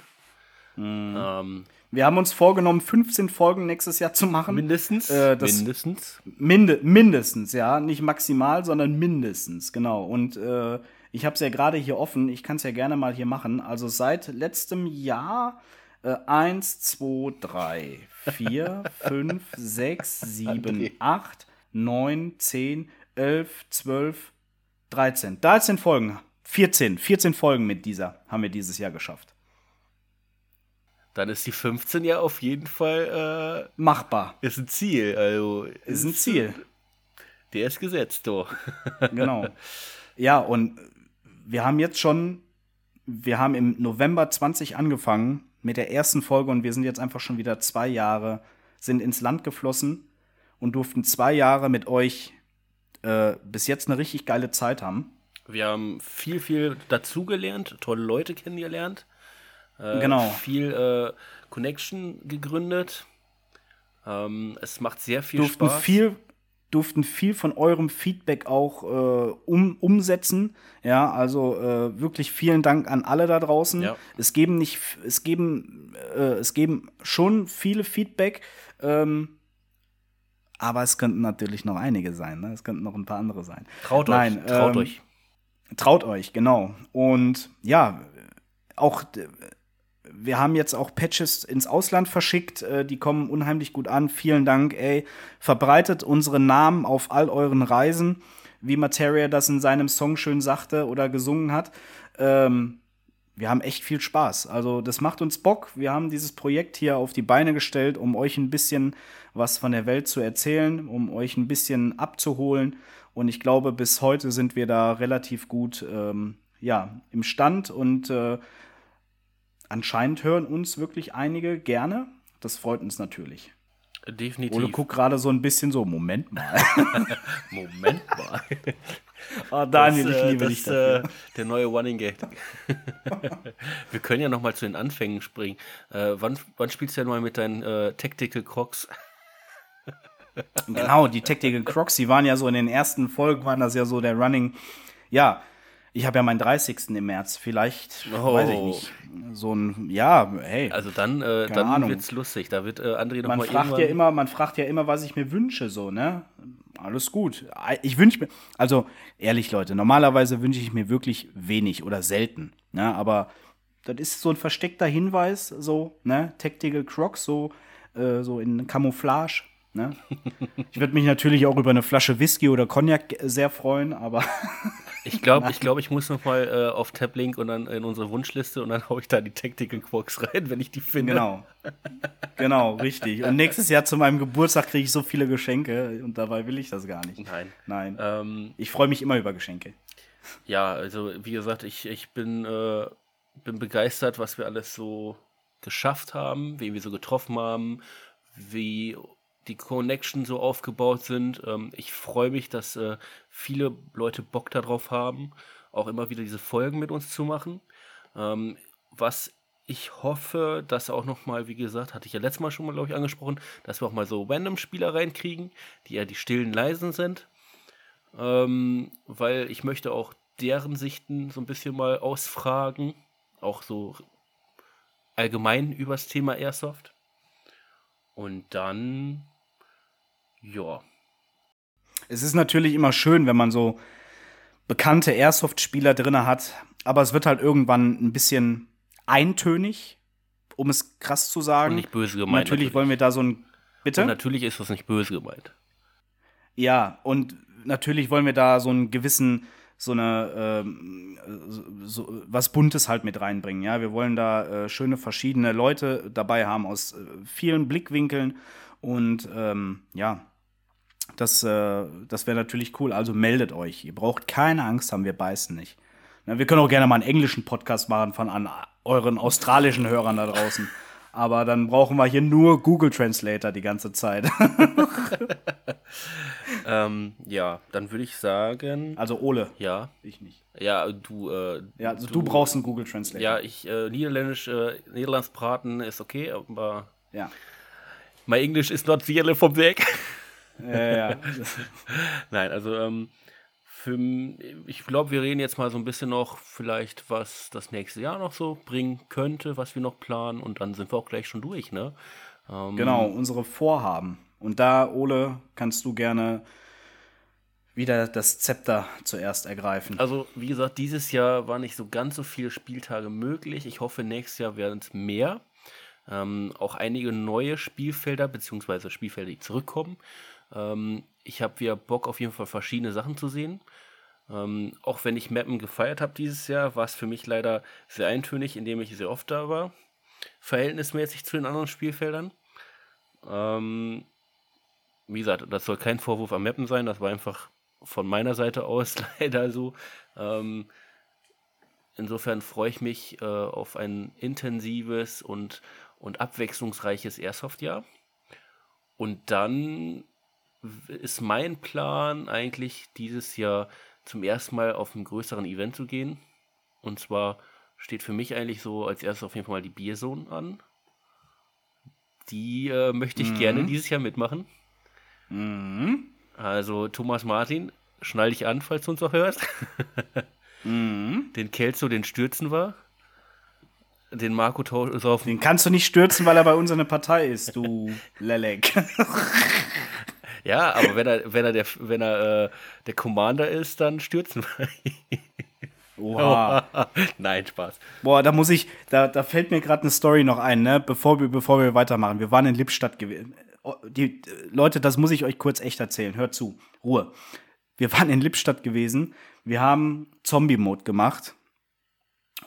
Mhm. Ähm, wir haben uns vorgenommen, 15 Folgen nächstes Jahr zu machen. Mindestens. Äh, mindestens. Minde, mindestens, ja. Nicht maximal, sondern mindestens, genau. Und äh, ich habe es ja gerade hier offen. Ich kann es ja gerne mal hier machen. Also seit letztem Jahr Äh, 1, 2, 3, 4, 5, 6, 7, 8, 9, 10, 11, 12, 13. 13 Folgen. 14. 14 Folgen mit dieser haben wir dieses Jahr geschafft. Dann ist die 15 ja auf jeden Fall äh, machbar. Ist ein Ziel. Also ist ein Ziel. Der ist gesetzt, doch. genau. Ja, und wir haben jetzt schon, wir haben im November 20 angefangen mit der ersten Folge und wir sind jetzt einfach schon wieder zwei Jahre, sind ins Land geflossen und durften zwei Jahre mit euch äh, bis jetzt eine richtig geile Zeit haben. Wir haben viel, viel dazugelernt, tolle Leute kennengelernt. Äh, genau. Viel äh, Connection gegründet. Ähm, es macht sehr viel durften Spaß. Viel, durften viel von eurem Feedback auch äh, um, umsetzen. Ja, also äh, wirklich vielen Dank an alle da draußen. Ja. Es geben nicht, es geben, äh, es geben schon viele Feedback. Ähm, aber es könnten natürlich noch einige sein. Ne? Es könnten noch ein paar andere sein. Traut Nein, euch. Traut ähm, euch. Traut euch, genau. Und ja, auch wir haben jetzt auch Patches ins Ausland verschickt, äh, die kommen unheimlich gut an. Vielen Dank, ey. Verbreitet unsere Namen auf all euren Reisen, wie Materia das in seinem Song schön sagte oder gesungen hat. Ähm, wir haben echt viel Spaß. Also, das macht uns Bock. Wir haben dieses Projekt hier auf die Beine gestellt, um euch ein bisschen was von der Welt zu erzählen, um euch ein bisschen abzuholen. Und ich glaube, bis heute sind wir da relativ gut ähm, ja, im Stand und äh, anscheinend hören uns wirklich einige gerne. Das freut uns natürlich. Definitiv. Ole guckt gerade so ein bisschen so, Moment mal. Moment mal. oh, Daniel, das, ich liebe das, dich dafür. Äh, der neue Running Gag. Wir können ja noch mal zu den Anfängen springen. Äh, wann, wann spielst du denn mal mit deinen äh, Tactical Crocs? genau, die Tactical Crocs, die waren ja so in den ersten Folgen, waren das ja so der Running, ja, ich habe ja meinen 30. im März. Vielleicht, oh. weiß ich nicht. So ein, ja, hey. Also dann, äh, dann Ahnung. wird's lustig. Da wird äh, André noch man fragt ja immer, Man fragt ja immer, was ich mir wünsche, so, ne? Alles gut. Ich wünsche mir, also ehrlich, Leute, normalerweise wünsche ich mir wirklich wenig oder selten. Ne? Aber das ist so ein versteckter Hinweis, so, ne? Tactical Crocs, so, äh, so in Camouflage. Ne? Ich würde mich natürlich auch über eine Flasche Whisky oder Cognac sehr freuen, aber Ich glaube, ich, glaub, ich muss noch mal äh, auf Tablink und dann in unsere Wunschliste und dann haue ich da die Tactical Quarks rein, wenn ich die finde. Genau. Genau, richtig. Und nächstes Jahr zu meinem Geburtstag kriege ich so viele Geschenke und dabei will ich das gar nicht. Nein. Nein. Ähm, ich freue mich immer über Geschenke. Ja, also wie gesagt, ich, ich bin, äh, bin begeistert, was wir alles so geschafft haben, wen wir so getroffen haben, wie die Connection so aufgebaut sind. Ähm, ich freue mich, dass äh, viele Leute Bock darauf haben, auch immer wieder diese Folgen mit uns zu machen. Ähm, was ich hoffe, dass auch noch mal, wie gesagt, hatte ich ja letztes Mal schon mal, glaube ich, angesprochen, dass wir auch mal so Random-Spieler reinkriegen, die ja die stillen Leisen sind. Ähm, weil ich möchte auch deren Sichten so ein bisschen mal ausfragen, auch so allgemein übers Thema Airsoft. Und dann ja. Es ist natürlich immer schön, wenn man so bekannte Airsoft-Spieler drin hat, aber es wird halt irgendwann ein bisschen eintönig, um es krass zu sagen. Und nicht böse gemeint. Natürlich, natürlich, wollen wir da so ein. Bitte? Und natürlich ist das nicht böse gemeint. Ja, und natürlich wollen wir da so einen gewissen, so eine, ähm, so, was Buntes halt mit reinbringen. Ja, wir wollen da äh, schöne verschiedene Leute dabei haben aus äh, vielen Blickwinkeln und ähm, ja, das, äh, das wäre natürlich cool. Also meldet euch. Ihr braucht keine Angst haben, wir beißen nicht. Na, wir können auch gerne mal einen englischen Podcast machen von an euren australischen Hörern da draußen. Aber dann brauchen wir hier nur Google Translator die ganze Zeit. ähm, ja, dann würde ich sagen. Also Ole. Ja. Ich nicht. Ja, du. Äh, ja, also du, du, brauchst einen Google Translator. Ja, ich äh, Niederländisch, äh, Niederlandsbraten ist okay, aber. Ja. My English is not the yellow vom Weg. Ja, ja. Nein, also ähm, für, ich glaube, wir reden jetzt mal so ein bisschen noch vielleicht, was das nächste Jahr noch so bringen könnte, was wir noch planen und dann sind wir auch gleich schon durch, ne? Ähm, genau, unsere Vorhaben. Und da, Ole, kannst du gerne wieder das Zepter zuerst ergreifen. Also, wie gesagt, dieses Jahr war nicht so ganz so viele Spieltage möglich. Ich hoffe, nächstes Jahr werden es mehr. Ähm, auch einige neue Spielfelder, beziehungsweise Spielfelder, die zurückkommen. Ähm, ich habe wieder Bock, auf jeden Fall verschiedene Sachen zu sehen. Ähm, auch wenn ich Mappen gefeiert habe dieses Jahr, war es für mich leider sehr eintönig, indem ich sehr oft da war. Verhältnismäßig zu den anderen Spielfeldern. Ähm, wie gesagt, das soll kein Vorwurf am Mappen sein, das war einfach von meiner Seite aus leider so. Ähm, insofern freue ich mich äh, auf ein intensives und, und abwechslungsreiches Airsoft-Jahr. Und dann ist mein Plan eigentlich dieses Jahr zum ersten Mal auf einem größeren Event zu gehen. Und zwar steht für mich eigentlich so als erstes auf jeden Fall mal die Bierzone an. Die äh, möchte ich mhm. gerne dieses Jahr mitmachen. Mhm. Also Thomas Martin, schnall dich an, falls du uns auch hörst. mhm. Den Kelso, den stürzen wir. Den Marco saufen. Den kannst du nicht stürzen, weil er bei uns eine Partei ist, du Lelek. Ja, aber wenn er, wenn er, der, wenn er äh, der Commander ist, dann stürzen wir ihn. Oha. Nein, Spaß. Boah, da muss ich, da, da fällt mir gerade eine Story noch ein, ne? Bevor wir, bevor wir weitermachen. Wir waren in Lippstadt gewesen. Oh, die, Leute, das muss ich euch kurz echt erzählen. Hört zu. Ruhe. Wir waren in Lippstadt gewesen. Wir haben Zombie-Mode gemacht.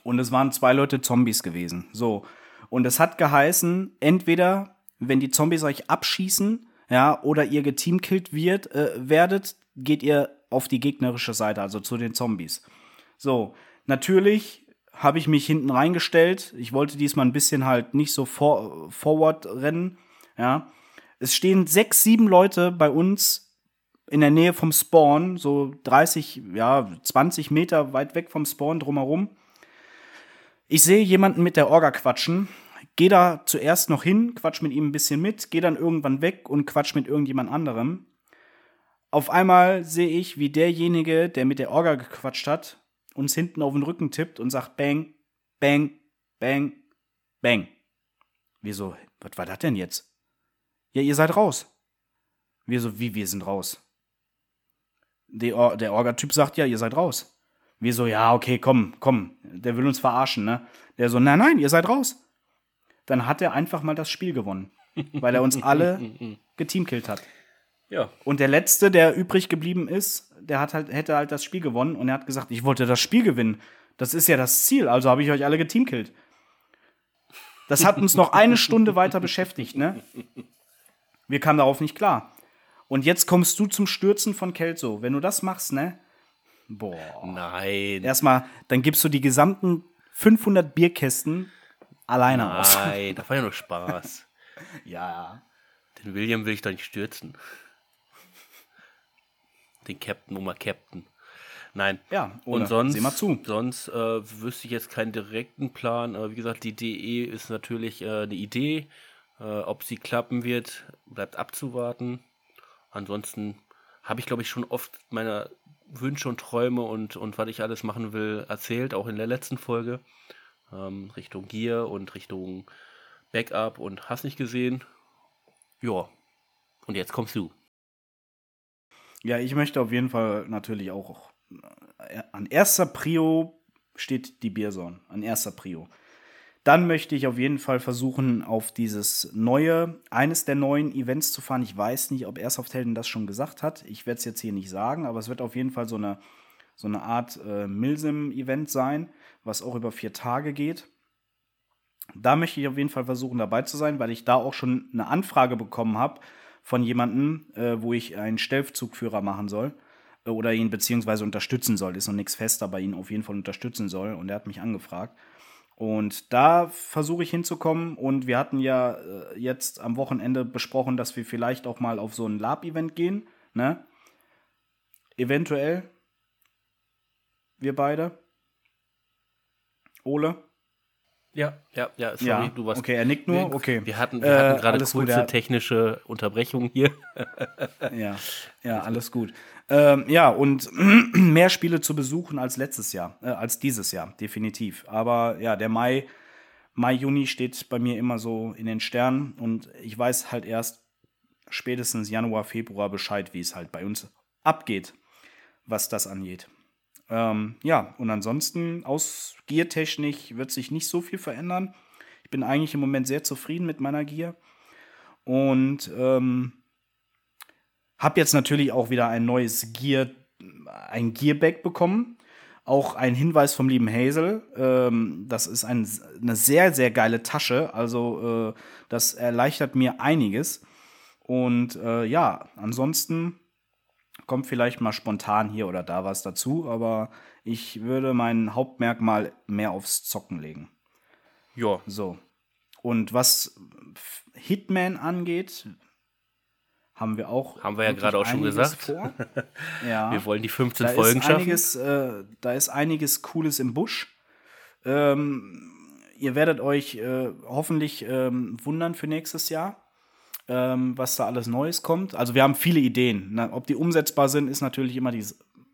Und es waren zwei Leute Zombies gewesen. So. Und es hat geheißen, entweder, wenn die Zombies euch abschießen, ja, oder ihr geteamkillt wird, äh, werdet, geht ihr auf die gegnerische Seite, also zu den Zombies. So, natürlich habe ich mich hinten reingestellt. Ich wollte diesmal ein bisschen halt nicht so for forward rennen, ja. Es stehen sechs, sieben Leute bei uns in der Nähe vom Spawn, so 30, ja, 20 Meter weit weg vom Spawn drumherum. Ich sehe jemanden mit der Orga quatschen, gehe da zuerst noch hin, quatsch mit ihm ein bisschen mit, gehe dann irgendwann weg und quatsch mit irgendjemand anderem. Auf einmal sehe ich, wie derjenige, der mit der Orga gequatscht hat, uns hinten auf den Rücken tippt und sagt Bang, Bang, Bang, Bang. Wieso? Was war das denn jetzt? Ja, ihr seid raus. Wir so, wie, wir sind raus? Der, der Orga-Typ sagt, ja, ihr seid raus. Wir so, ja, okay, komm, komm, der will uns verarschen, ne? Der so, nein, nein, ihr seid raus. Dann hat er einfach mal das Spiel gewonnen, weil er uns alle geteamkillt hat. Ja. Und der Letzte, der übrig geblieben ist, der hat halt, hätte halt das Spiel gewonnen und er hat gesagt, ich wollte das Spiel gewinnen. Das ist ja das Ziel, also habe ich euch alle geteamkillt. Das hat uns noch eine Stunde weiter beschäftigt, ne? Wir kamen darauf nicht klar. Und jetzt kommst du zum Stürzen von Kelso. Wenn du das machst, ne? Boah. Nein. Erstmal, dann gibst du die gesamten 500 Bierkästen alleine Nein, aus. Nein, das war ja nur Spaß. ja. Den William will ich doch nicht stürzen. Den Captain, Oma Captain. Nein. Ja, und sonst, seh mal zu. sonst äh, wüsste ich jetzt keinen direkten Plan. Aber wie gesagt, die DE ist natürlich äh, eine Idee. Äh, ob sie klappen wird, bleibt abzuwarten. Ansonsten habe ich, glaube ich, schon oft meine Wünsche und Träume und, und was ich alles machen will erzählt, auch in der letzten Folge. Ähm, Richtung Gear und Richtung Backup und hast nicht gesehen. Ja. Und jetzt kommst du. Ja, ich möchte auf jeden Fall natürlich auch äh, an erster Prio steht die Bierzone. An erster Prio. Dann möchte ich auf jeden Fall versuchen, auf dieses neue, eines der neuen Events zu fahren. Ich weiß nicht, ob Airsoft Helden das schon gesagt hat. Ich werde es jetzt hier nicht sagen, aber es wird auf jeden Fall so eine, so eine Art äh, Milsim-Event sein, was auch über vier Tage geht. Da möchte ich auf jeden Fall versuchen, dabei zu sein, weil ich da auch schon eine Anfrage bekommen habe von jemandem, äh, wo ich einen Stellzugführer machen soll äh, oder ihn beziehungsweise unterstützen soll. Ist noch nichts fest, aber ihn auf jeden Fall unterstützen soll. Und er hat mich angefragt. Und da versuche ich hinzukommen. Und wir hatten ja äh, jetzt am Wochenende besprochen, dass wir vielleicht auch mal auf so ein Lab-Event gehen. Ne? Eventuell. Wir beide. Ole. Ja, ja, ja, sorry, ja, du warst. Okay, er nickt nur. Okay. Wir hatten, wir hatten äh, gerade kurze gut, technische Unterbrechung hier. ja, ja, alles gut. Ähm, ja, und mehr Spiele zu besuchen als letztes Jahr, äh, als dieses Jahr, definitiv. Aber ja, der Mai, Mai, Juni steht bei mir immer so in den Sternen und ich weiß halt erst spätestens Januar, Februar Bescheid, wie es halt bei uns abgeht, was das angeht. Ähm, ja, und ansonsten aus Giertechnik wird sich nicht so viel verändern. Ich bin eigentlich im Moment sehr zufrieden mit meiner Gear. Und ähm, habe jetzt natürlich auch wieder ein neues Gear, ein Gearback bekommen. Auch ein Hinweis vom lieben Hazel. Ähm, das ist ein, eine sehr, sehr geile Tasche. Also, äh, das erleichtert mir einiges. Und äh, ja, ansonsten kommt vielleicht mal spontan hier oder da was dazu, aber ich würde mein Hauptmerkmal mehr aufs Zocken legen. Ja. So. Und was Hitman angeht, haben wir auch. Haben wir ja gerade auch schon gesagt. ja. Wir wollen die 15 da Folgen ist einiges, schaffen. Äh, da ist einiges Cooles im Busch. Ähm, ihr werdet euch äh, hoffentlich ähm, wundern für nächstes Jahr, ähm, was da alles Neues kommt. Also wir haben viele Ideen. Na, ob die umsetzbar sind, ist natürlich immer die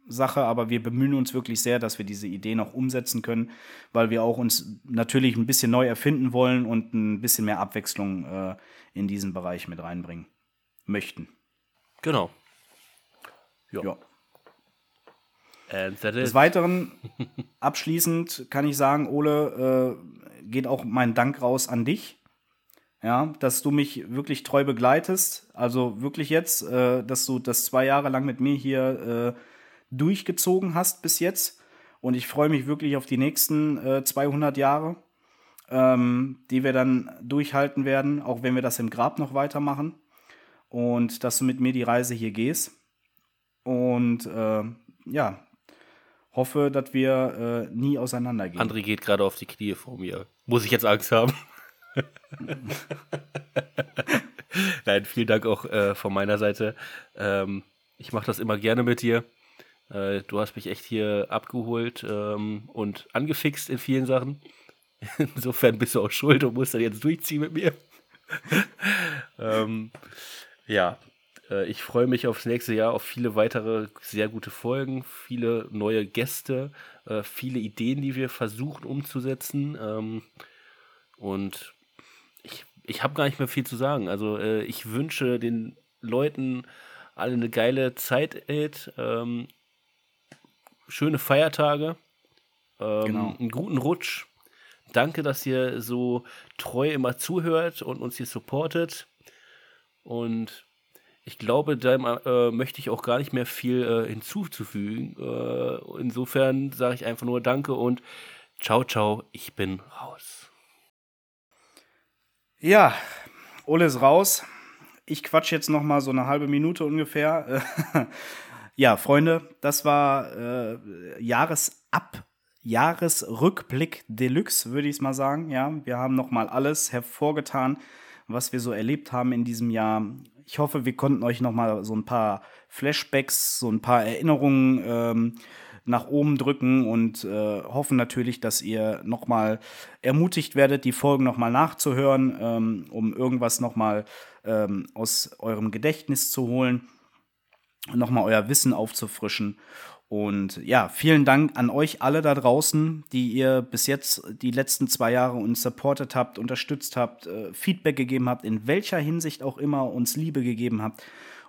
Sache, aber wir bemühen uns wirklich sehr, dass wir diese Ideen auch umsetzen können, weil wir auch uns natürlich ein bisschen neu erfinden wollen und ein bisschen mehr Abwechslung äh, in diesen Bereich mit reinbringen möchten. Genau. Ja. ja. Des Weiteren, abschließend kann ich sagen, Ole, äh, geht auch mein Dank raus an dich. Ja, dass du mich wirklich treu begleitest. Also wirklich jetzt, äh, dass du das zwei Jahre lang mit mir hier äh, durchgezogen hast bis jetzt. Und ich freue mich wirklich auf die nächsten äh, 200 Jahre, ähm, die wir dann durchhalten werden, auch wenn wir das im Grab noch weitermachen und dass du mit mir die Reise hier gehst. Und äh, ja, hoffe, dass wir äh, nie auseinandergehen. André geht gerade auf die Knie vor mir. Muss ich jetzt Angst haben? Nein, vielen Dank auch äh, von meiner Seite. Ähm, ich mache das immer gerne mit dir. Äh, du hast mich echt hier abgeholt ähm, und angefixt in vielen Sachen. Insofern bist du auch schuld und musst dann jetzt durchziehen mit mir. ähm, ja, äh, ich freue mich aufs nächste Jahr, auf viele weitere sehr gute Folgen, viele neue Gäste, äh, viele Ideen, die wir versuchen umzusetzen. Ähm, und ich, habe gar nicht mehr viel zu sagen. Also äh, ich wünsche den Leuten alle eine geile Zeit. Ähm, schöne Feiertage, ähm, genau. einen guten Rutsch. Danke, dass ihr so treu immer zuhört und uns hier supportet. Und ich glaube, da äh, möchte ich auch gar nicht mehr viel äh, hinzuzufügen. Äh, insofern sage ich einfach nur Danke und ciao, ciao, ich bin raus. Ja, Ole ist raus. Ich quatsch jetzt noch mal so eine halbe Minute ungefähr. ja, Freunde, das war äh, Jahresab Jahresrückblick Deluxe, würde ich es mal sagen. Ja, wir haben noch mal alles hervorgetan was wir so erlebt haben in diesem Jahr. Ich hoffe, wir konnten euch noch mal so ein paar Flashbacks, so ein paar Erinnerungen ähm, nach oben drücken und äh, hoffen natürlich, dass ihr noch mal ermutigt werdet, die Folgen noch mal nachzuhören, ähm, um irgendwas noch mal ähm, aus eurem Gedächtnis zu holen, noch mal euer Wissen aufzufrischen. Und ja, vielen Dank an euch alle da draußen, die ihr bis jetzt die letzten zwei Jahre uns supportet habt, unterstützt habt, äh, Feedback gegeben habt, in welcher Hinsicht auch immer uns Liebe gegeben habt.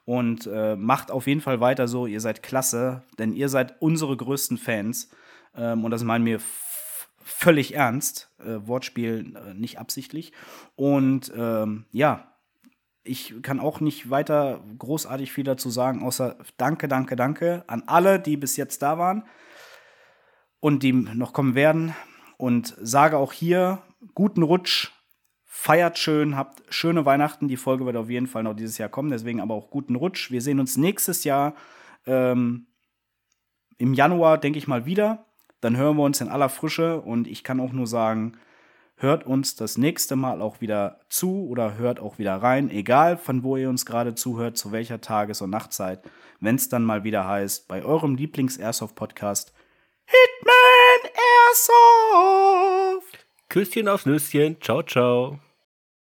Und äh, macht auf jeden Fall weiter so, ihr seid klasse, denn ihr seid unsere größten Fans. Ähm, und das meinen wir völlig ernst. Äh, Wortspiel äh, nicht absichtlich. Und ähm, ja, ich kann auch nicht weiter großartig viel dazu sagen, außer danke, danke, danke an alle, die bis jetzt da waren und die noch kommen werden. Und sage auch hier guten Rutsch, feiert schön, habt schöne Weihnachten. Die Folge wird auf jeden Fall noch dieses Jahr kommen, deswegen aber auch guten Rutsch. Wir sehen uns nächstes Jahr ähm, im Januar, denke ich mal, wieder. Dann hören wir uns in aller Frische und ich kann auch nur sagen, Hört uns das nächste Mal auch wieder zu oder hört auch wieder rein, egal von wo ihr uns gerade zuhört, zu welcher Tages- und Nachtzeit, wenn es dann mal wieder heißt, bei eurem Lieblings-Airsoft-Podcast Hitman Airsoft! Küsschen aufs Nüsschen, ciao, ciao.